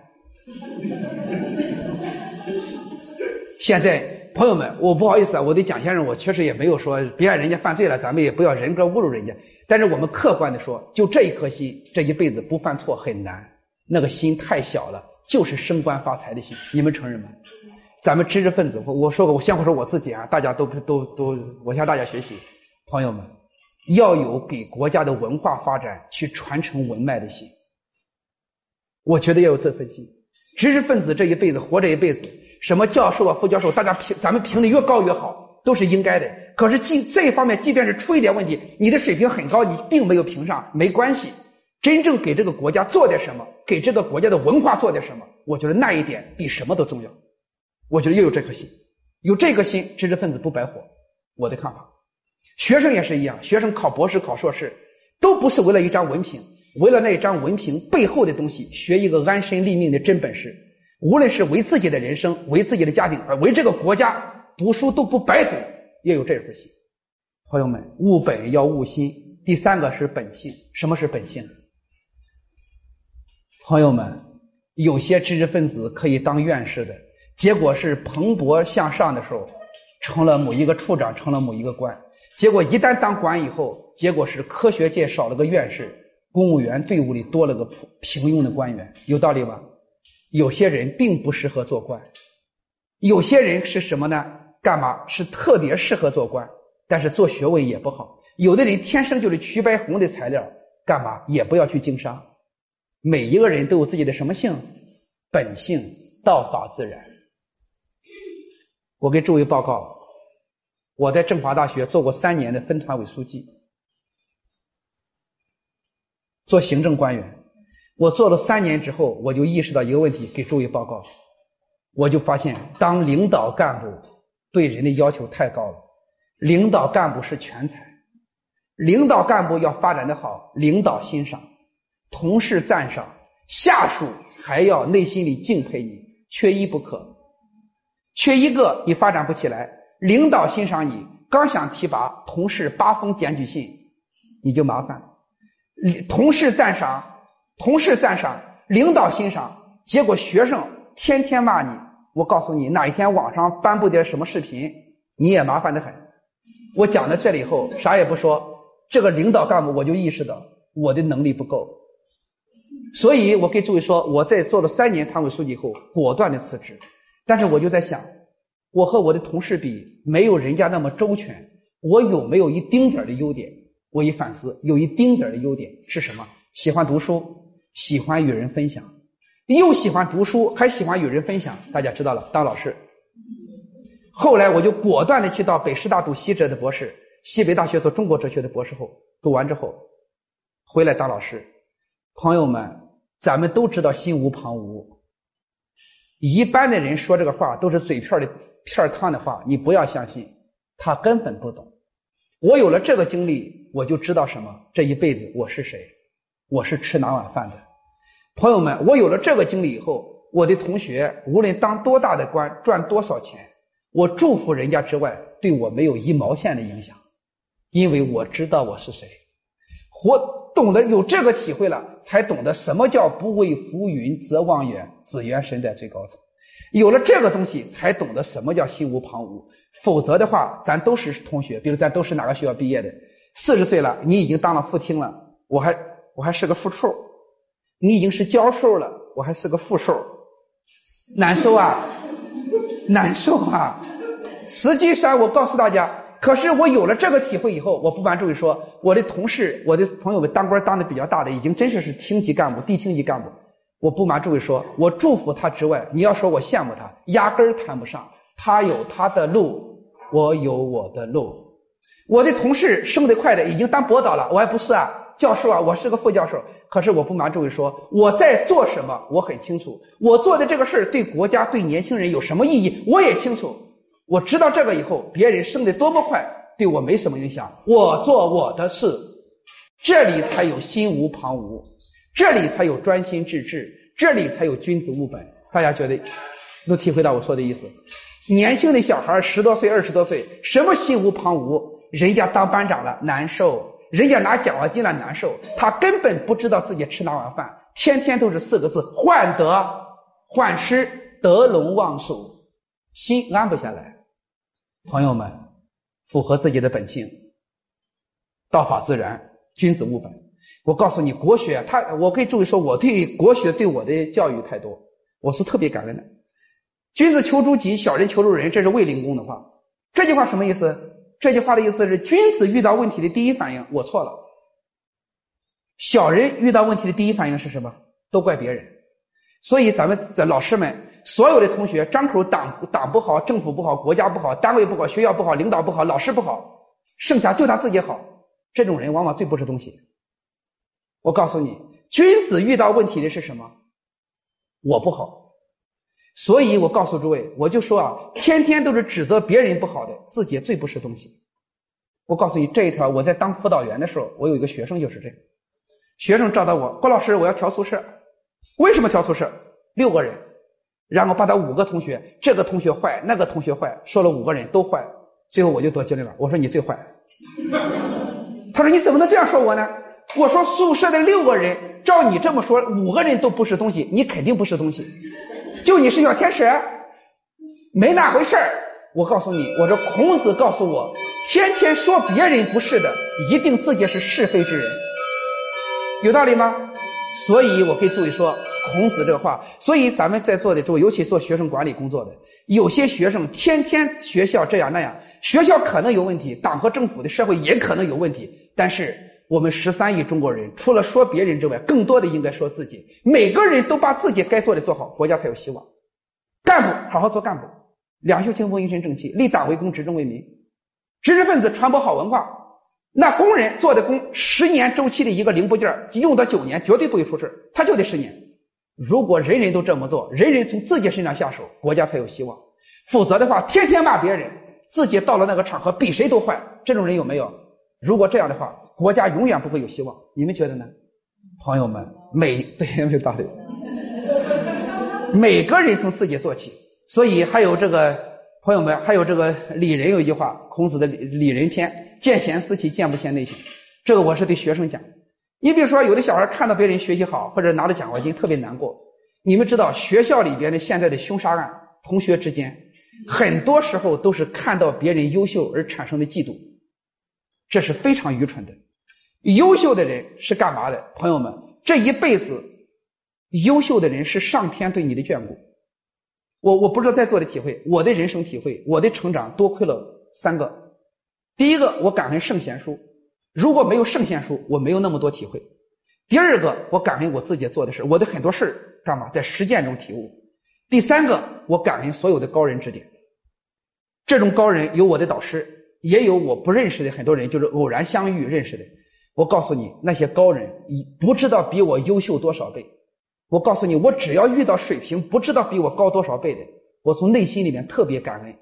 现在朋友们，我不好意思啊，我对蒋先生，我确实也没有说别让人家犯罪了，咱们也不要人格侮辱人家。但是我们客观的说，就这一颗心，这一辈子不犯错很难。那个心太小了，就是升官发财的心，你们承认吗？咱们知识分子，我我说过，我先不说我自己啊，大家都都都，我向大家学习，朋友们，要有给国家的文化发展去传承文脉的心。我觉得要有这份心。知识分子这一辈子活这一辈子，什么教授啊、副教授，大家评咱们评的越高越好，都是应该的。可是，即这一方面，即便是出一点问题，你的水平很高，你并没有评上，没关系。真正给这个国家做点什么，给这个国家的文化做点什么，我觉得那一点比什么都重要。我觉得又有这颗心，有这颗心，知识分子不白活。我的看法，学生也是一样，学生考博士、考硕士，都不是为了一张文凭，为了那一张文凭背后的东西，学一个安身立命的真本事。无论是为自己的人生、为自己的家庭，而为这个国家，读书都不白读，也有这份心。朋友们，务本要务心。第三个是本性，什么是本性？朋友们，有些知识分子可以当院士的，结果是蓬勃向上的时候，成了某一个处长，成了某一个官。结果一旦当官以后，结果是科学界少了个院士，公务员队伍里多了个普平庸的官员，有道理吧？有些人并不适合做官，有些人是什么呢？干嘛？是特别适合做官，但是做学问也不好。有的人天生就是瞿白红的材料，干嘛？也不要去经商。每一个人都有自己的什么性？本性，道法自然。我给诸位报告，我在政法大学做过三年的分团委书记，做行政官员。我做了三年之后，我就意识到一个问题，给诸位报告，我就发现，当领导干部对人的要求太高了。领导干部是全才，领导干部要发展的好，领导欣赏。同事赞赏，下属还要内心里敬佩你，缺一不可。缺一个你发展不起来。领导欣赏你，刚想提拔，同事八封检举信，你就麻烦。同事赞赏，同事赞赏，领导欣赏，结果学生天天骂你。我告诉你，哪一天网上颁布点什么视频，你也麻烦的很。我讲到这里以后，啥也不说，这个领导干部我就意识到我的能力不够。所以我跟诸位说，我在做了三年团委书记以后，果断的辞职。但是我就在想，我和我的同事比，没有人家那么周全。我有没有一丁点的优点？我一反思，有一丁点的优点是什么？喜欢读书，喜欢与人分享，又喜欢读书，还喜欢与人分享。大家知道了，当老师。后来我就果断的去到北师大读西哲的博士，西北大学做中国哲学的博士后，读完之后，回来当老师。朋友们，咱们都知道心无旁骛。一般的人说这个话都是嘴片的片汤的话，你不要相信，他根本不懂。我有了这个经历，我就知道什么？这一辈子我是谁？我是吃哪碗饭的？朋友们，我有了这个经历以后，我的同学无论当多大的官，赚多少钱，我祝福人家之外，对我没有一毛线的影响，因为我知道我是谁。我懂得有这个体会了，才懂得什么叫不为浮云则望远，只缘身在最高层。有了这个东西，才懂得什么叫心无旁骛。否则的话，咱都是同学，比如咱都是哪个学校毕业的，四十岁了，你已经当了副厅了，我还我还是个副处；你已经是教授了，我还是个副授，难受啊，难受啊！实际上，我告诉大家。可是我有了这个体会以后，我不瞒诸位说，我的同事、我的朋友们当官当的比较大的，已经真是是厅级干部、地厅级干部。我不瞒诸位说，我祝福他之外，你要说我羡慕他，压根儿谈不上。他有他的路，我有我的路。我的同事升得快的，已经当博导了，我还不是啊，教授啊，我是个副教授。可是我不瞒诸位说，我在做什么，我很清楚。我做的这个事儿对国家、对年轻人有什么意义，我也清楚。我知道这个以后，别人升得多么快，对我没什么影响。我做我的事，这里才有心无旁骛，这里才有专心致志，这里才有君子务本。大家觉得能体会到我说的意思？年轻的小孩十多岁、二十多岁，什么心无旁骛？人家当班长了难受，人家拿奖学金了难受，他根本不知道自己吃哪碗饭，天天都是四个字：患得患失，得陇望蜀，心安不下来。朋友们，符合自己的本性，道法自然，君子务本。我告诉你，国学，他我可以注意说，我对国学对我的教育太多，我是特别感恩的。君子求诸己，小人求诸人，这是卫灵公的话。这句话什么意思？这句话的意思是，君子遇到问题的第一反应，我错了；小人遇到问题的第一反应是什么？都怪别人。所以，咱们的老师们，所有的同学，张口党党不好，政府不好，国家不好，单位不好，学校不好，领导不好，老师不好，剩下就他自己好。这种人往往最不是东西。我告诉你，君子遇到问题的是什么？我不好。所以我告诉诸位，我就说啊，天天都是指责别人不好的，自己最不是东西。我告诉你这一条，我在当辅导员的时候，我有一个学生就是这样。学生找到我，郭老师，我要调宿舍。为什么调宿舍？六个人，然后把他五个同学，这个同学坏，那个同学坏，说了五个人都坏，最后我就多精力了。我说你最坏。他说你怎么能这样说我呢？我说宿舍的六个人，照你这么说，五个人都不是东西，你肯定不是东西。就你是小天使，没那回事儿。我告诉你，我说孔子告诉我，天天说别人不是的，一定自己是是非之人，有道理吗？所以我可以注意说孔子这个话。所以咱们在座的诸位，尤其做学生管理工作的，有些学生天天学校这样那样，学校可能有问题，党和政府的社会也可能有问题，但是我们十三亿中国人，除了说别人之外，更多的应该说自己。每个人都把自己该做的做好，国家才有希望。干部好好做干部，两袖清风一身正气，立党为公，执政为民。知识分子传播好文化，那工人做的工，十年周期的一个零部件用到九年，绝对不会出事他就得十年。如果人人都这么做，人人从自己身上下手，国家才有希望。否则的话，天天骂别人，自己到了那个场合比谁都坏，这种人有没有？如果这样的话，国家永远不会有希望。你们觉得呢？朋友们，每 对有道理。每个人从自己做起，所以还有这个朋友们，还有这个礼仁有一句话，孔子的礼礼仁篇，见贤思齐，见不贤内省。这个我是对学生讲。你比如说，有的小孩看到别人学习好，或者拿了奖学金，特别难过。你们知道，学校里边的现在的凶杀案，同学之间，很多时候都是看到别人优秀而产生的嫉妒，这是非常愚蠢的。优秀的人是干嘛的？朋友们，这一辈子。优秀的人是上天对你的眷顾，我我不知道在座的体会，我的人生体会，我的成长多亏了三个。第一个，我感恩圣贤书，如果没有圣贤书，我没有那么多体会。第二个，我感恩我自己做的事，我的很多事儿干嘛在实践中体悟。第三个，我感恩所有的高人指点，这种高人有我的导师，也有我不认识的很多人，就是偶然相遇认识的。我告诉你，那些高人，不知道比我优秀多少倍。我告诉你，我只要遇到水平不知道比我高多少倍的，我从内心里面特别感恩。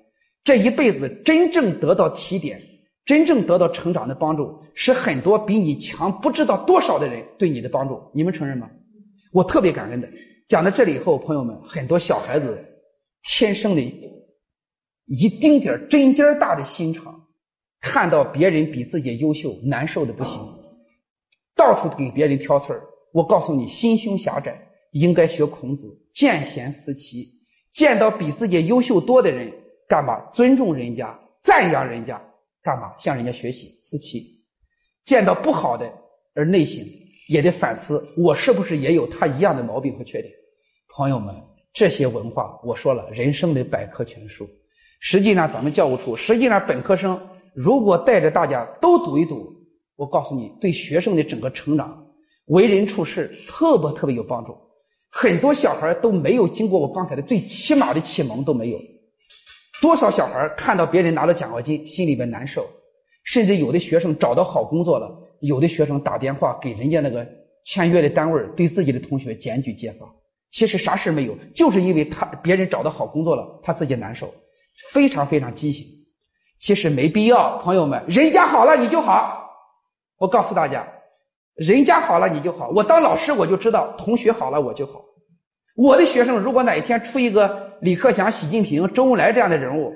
这一辈子真正得到提点、真正得到成长的帮助，是很多比你强不知道多少的人对你的帮助。你们承认吗？我特别感恩的。讲到这里以后，朋友们，很多小孩子天生的一丁点儿针尖大的心肠，看到别人比自己优秀，难受的不行，到处给别人挑刺儿。我告诉你，心胸狭窄。应该学孔子，见贤思齐，见到比自己优秀多的人，干嘛？尊重人家，赞扬人家，干嘛？向人家学习，思齐。见到不好的而内省，也得反思，我是不是也有他一样的毛病和缺点？朋友们，这些文化，我说了，人生的百科全书。实际上，咱们教务处，实际上本科生如果带着大家都读一读，我告诉你，对学生的整个成长、为人处事，特别特别有帮助。很多小孩都没有经过我刚才的最起码的启蒙都没有，多少小孩看到别人拿了奖学金，心里边难受，甚至有的学生找到好工作了，有的学生打电话给人家那个签约的单位，对自己的同学检举揭发。其实啥事没有，就是因为他别人找到好工作了，他自己难受，非常非常畸形。其实没必要，朋友们，人家好了你就好。我告诉大家人家好了你就好我当老师我就知道同学好了我就好。我的学生如果哪一天出一个李克强习近平周恩来这样的人物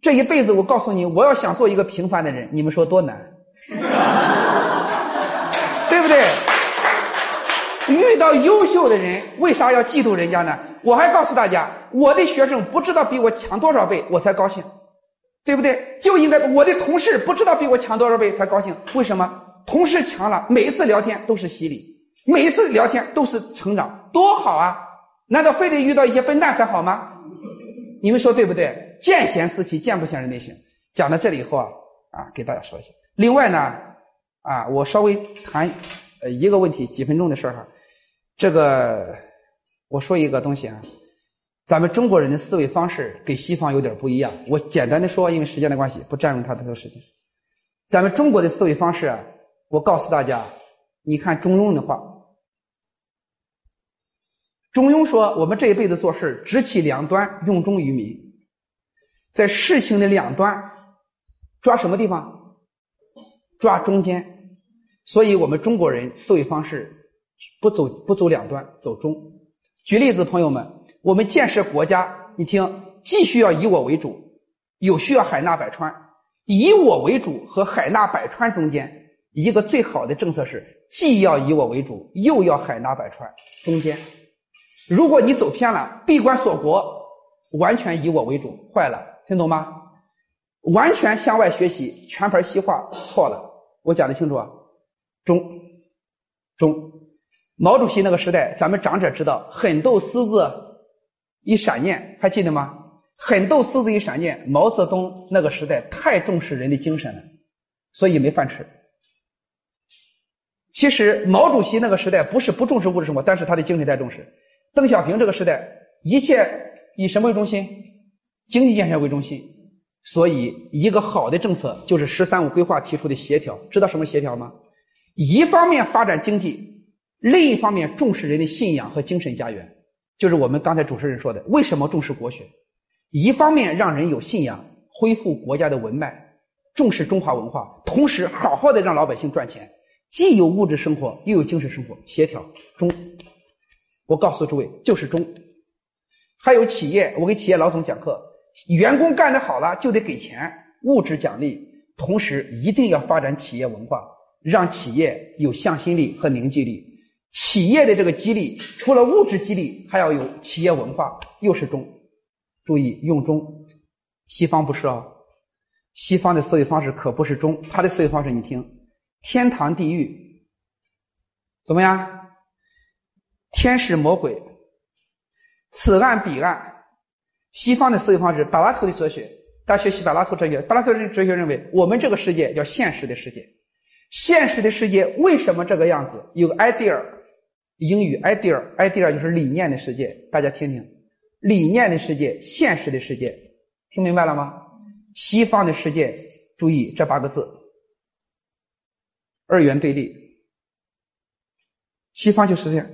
这一辈子我告诉你我要想做一个平凡的人你们说多难对不对？遇到优秀的人为啥要嫉妒人家呢？我还告诉大家我的学生不知道比我强多少倍我才高兴。对不对？就应该我的同事不知道比我强多少倍才高兴。为什么？同事强了，每一次聊天都是洗礼，每一次聊天都是成长，多好啊！难道非得遇到一些笨蛋才好吗？你们说对不对？见贤思齐，见不贤人内省。讲到这里以后啊，啊，给大家说一下。另外呢，啊，我稍微谈呃一个问题，几分钟的事儿哈。这个我说一个东西啊，咱们中国人的思维方式跟西方有点不一样。我简单的说，因为时间的关系，不占用他太多时间。咱们中国的思维方式啊，我告诉大家，你看中庸的话。中庸说：“我们这一辈子做事，知其两端，用忠于民。在事情的两端，抓什么地方？抓中间。所以我们中国人思维方式不走不走两端，走中。举例子，朋友们，我们建设国家，你听，既需要以我为主，又需要海纳百川。以我为主和海纳百川中间，一个最好的政策是，既要以我为主，又要海纳百川，中间。”如果你走偏了，闭关锁国，完全以我为主，坏了，听懂吗？完全向外学习，全盘西化，错了。我讲的清楚啊，中，中。毛主席那个时代，咱们长者知道，狠斗私自一闪念，还记得吗？狠斗私字一闪念，毛泽东那个时代太重视人的精神了，所以没饭吃。其实毛主席那个时代不是不重视物质生活，但是他的精神太重视。邓小平这个时代，一切以什么为中心？经济建设为中心。所以，一个好的政策就是“十三五”规划提出的协调。知道什么协调吗？一方面发展经济，另一方面重视人的信仰和精神家园。就是我们刚才主持人说的，为什么重视国学？一方面让人有信仰，恢复国家的文脉，重视中华文化，同时好好的让老百姓赚钱，既有物质生活，又有精神生活，协调中。我告诉诸位，就是中。还有企业，我给企业老总讲课，员工干得好了就得给钱，物质奖励，同时一定要发展企业文化，让企业有向心力和凝聚力。企业的这个激励，除了物质激励，还要有企业文化，又是中。注意用中，西方不是啊，西方的思维方式可不是中，他的思维方式你听，天堂地狱，怎么样？天使魔鬼，此岸彼岸，西方的思维方式，柏拉图的哲学，大家学习柏拉图哲学。柏拉图哲学认为，我们这个世界叫现实的世界。现实的世界为什么这个样子？有个 idea，英语 idea，idea 就是理念的世界。大家听听，理念的世界，现实的世界，听明白了吗？西方的世界，注意这八个字，二元对立。西方就是这样。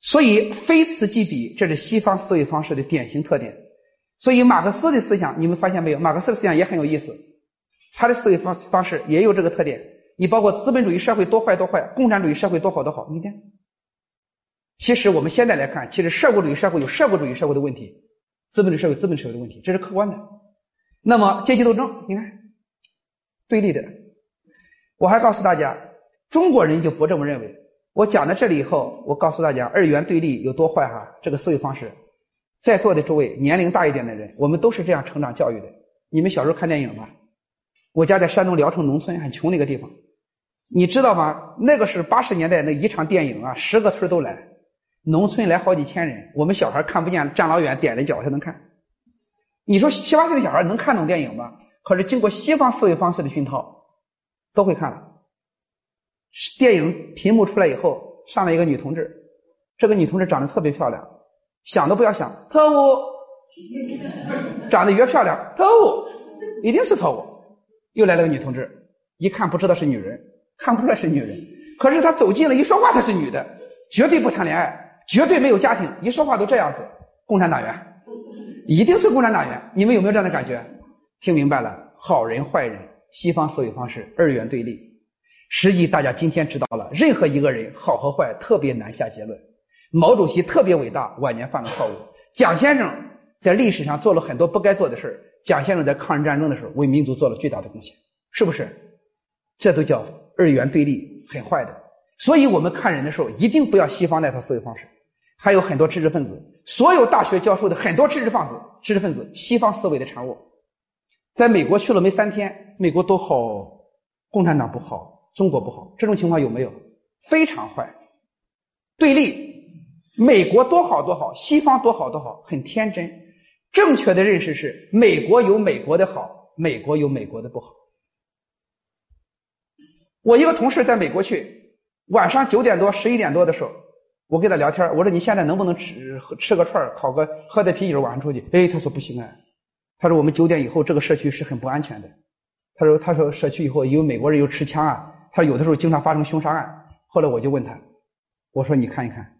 所以非此即彼，这是西方思维方式的典型特点。所以马克思的思想，你们发现没有？马克思的思想也很有意思，他的思维方方式也有这个特点。你包括资本主义社会多坏多坏，共产主义社会多好多好，你看。其实我们现在来看，其实社会主义社会有社会主义社会的问题，资本主义社会资本社会的问题，这是客观的。那么阶级斗争，你看，对立的。我还告诉大家，中国人就不这么认为。我讲到这里以后，我告诉大家二元对立有多坏哈！这个思维方式，在座的诸位年龄大一点的人，我们都是这样成长教育的。你们小时候看电影吗？我家在山东聊城农村，很穷那个地方，你知道吗？那个是八十年代那一场电影啊，十个村都来，农村来好几千人，我们小孩看不见，站老远踮着脚才能看。你说七八岁的小孩能看懂电影吗？可是经过西方思维方式的熏陶，都会看了。电影屏幕出来以后，上来一个女同志，这个女同志长得特别漂亮，想都不要想，特务，长得越漂亮，特务，一定是特务。又来了个女同志，一看不知道是女人，看不出来是女人，可是她走近了，一说话她是女的，绝对不谈恋爱，绝对没有家庭，一说话都这样子，共产党员，一定是共产党员。你们有没有这样的感觉？听明白了，好人坏人，西方思维方式，二元对立。实际大家今天知道了，任何一个人好和坏特别难下结论。毛主席特别伟大，晚年犯了错误。蒋先生在历史上做了很多不该做的事儿。蒋先生在抗日战争的时候为民族做了巨大的贡献，是不是？这都叫二元对立，很坏的。所以我们看人的时候，一定不要西方那套思维方式。还有很多知识分子，所有大学教授的很多知识分子，知识分子西方思维的产物，在美国去了没三天，美国都好，共产党不好，中国不好，这种情况有没有？非常坏，对立，美国多好多好，西方多好多好，很天真。正确的认识是，美国有美国的好，美国有美国的不好。我一个同事在美国去，晚上九点多、十一点多的时候。我跟他聊天，我说你现在能不能吃吃个串烤个喝点啤酒，晚上出去？哎，他说不行啊。他说我们九点以后这个社区是很不安全的。他说他说社区以后因为美国人有持枪啊，他说有的时候经常发生凶杀案。后来我就问他，我说你看一看，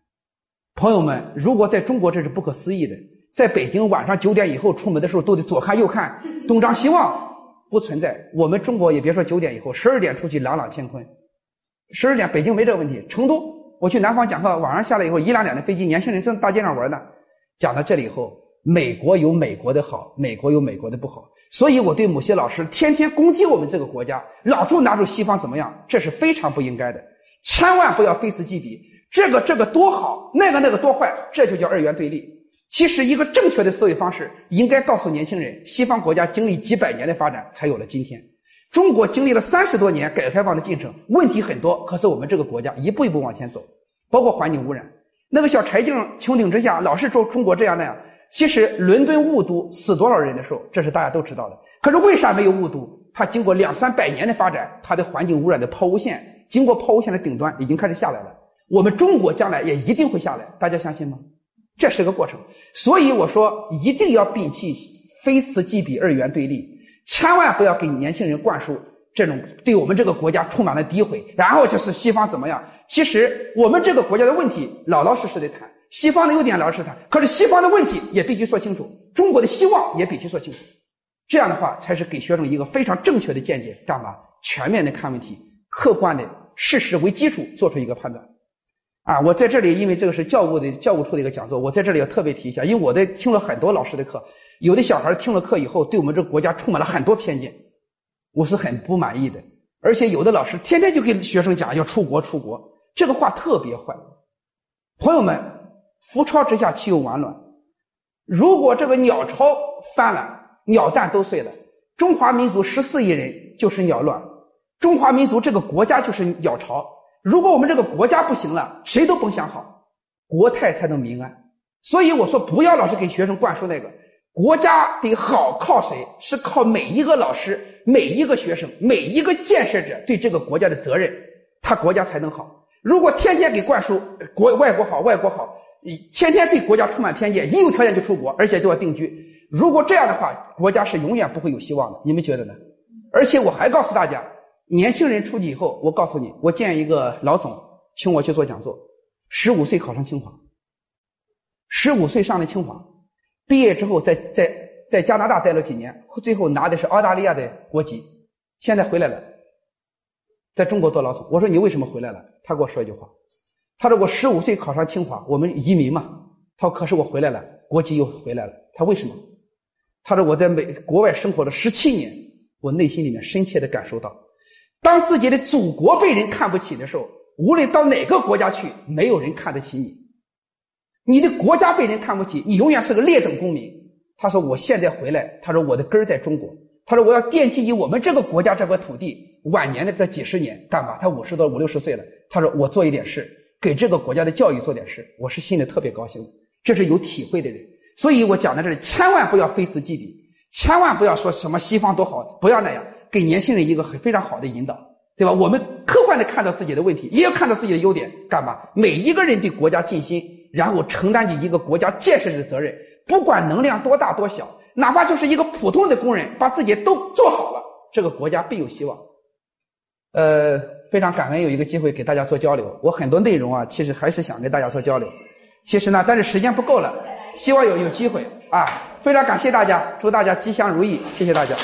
朋友们，如果在中国这是不可思议的，在北京晚上九点以后出门的时候都得左看右看，东张西望，不存在。我们中国也别说九点以后，十二点出去朗朗乾坤。十二点北京没这个问题，成都。我去南方讲课，晚上下来以后一两点的飞机，年轻人正大街上玩呢。讲到这里以后，美国有美国的好，美国有美国的不好。所以我对某些老师天天攻击我们这个国家，老处拿出西方怎么样，这是非常不应该的。千万不要非此即彼，这个这个多好，那个那个多坏，这就叫二元对立。其实一个正确的思维方式，应该告诉年轻人，西方国家经历几百年的发展，才有了今天。中国经历了三十多年改革开放的进程，问题很多，可是我们这个国家一步一步往前走，包括环境污染。那个小柴静穹顶之下老是说中国这样那样，其实伦敦雾都死多少人的时候，这是大家都知道的。可是为啥没有雾都？它经过两三百年的发展，它的环境污染的抛物线，经过抛物线的顶端已经开始下来了。我们中国将来也一定会下来，大家相信吗？这是个过程。所以我说，一定要摒弃非此即彼、二元对立。千万不要给年轻人灌输这种对我们这个国家充满了诋毁，然后就是西方怎么样？其实我们这个国家的问题老老实实的谈，西方的优点老实谈。可是西方的问题也必须说清楚，中国的希望也必须说清楚。这样的话才是给学生一个非常正确的见解，干嘛？全面的看问题，客观的事实为基础做出一个判断。啊，我在这里因为这个是教务的教务处的一个讲座，我在这里要特别提一下，因为我在听了很多老师的课。有的小孩听了课以后，对我们这个国家充满了很多偏见，我是很不满意的。而且有的老师天天就给学生讲要出国出国，这个话特别坏。朋友们，覆巢之下岂有完卵？如果这个鸟巢翻了，鸟蛋都碎了，中华民族十四亿人就是鸟卵，中华民族这个国家就是鸟巢。如果我们这个国家不行了，谁都甭想好，国泰才能民安。所以我说，不要老是给学生灌输那个。国家得好靠谁？是靠每一个老师、每一个学生、每一个建设者对这个国家的责任，他国家才能好。如果天天给灌输国外国好、外国好，你天天对国家充满偏见，一有条件就出国，而且就要定居。如果这样的话，国家是永远不会有希望的。你们觉得呢？而且我还告诉大家，年轻人出去以后，我告诉你，我见一个老总请我去做讲座，十五岁考上清华，十五岁上的清华。毕业之后，在在在加拿大待了几年，最后拿的是澳大利亚的国籍，现在回来了，在中国做老总。我说你为什么回来了？他给我说一句话，他说我十五岁考上清华，我们移民嘛。他说可是我回来了，国籍又回来了。他为什么？他说我在美国外生活了十七年，我内心里面深切的感受到，当自己的祖国被人看不起的时候，无论到哪个国家去，没有人看得起你。你的国家被人看不起，你永远是个劣等公民。他说：“我现在回来，他说我的根儿在中国。他说我要惦记起我们这个国家这块土地晚年的这几十年干嘛？他五十多五六十岁了。他说我做一点事，给这个国家的教育做点事，我是心里特别高兴。这是有体会的人。所以我讲到这里，千万不要非此即彼，千万不要说什么西方多好，不要那样，给年轻人一个很非常好的引导，对吧？我们客观的看到自己的问题，也要看到自己的优点，干嘛？每一个人对国家尽心。”然后承担起一个国家建设的责任，不管能量多大多小，哪怕就是一个普通的工人，把自己都做好了，这个国家必有希望。呃，非常感恩有一个机会给大家做交流。我很多内容啊，其实还是想跟大家做交流。其实呢，但是时间不够了，希望有有机会啊。非常感谢大家，祝大家吉祥如意，谢谢大家。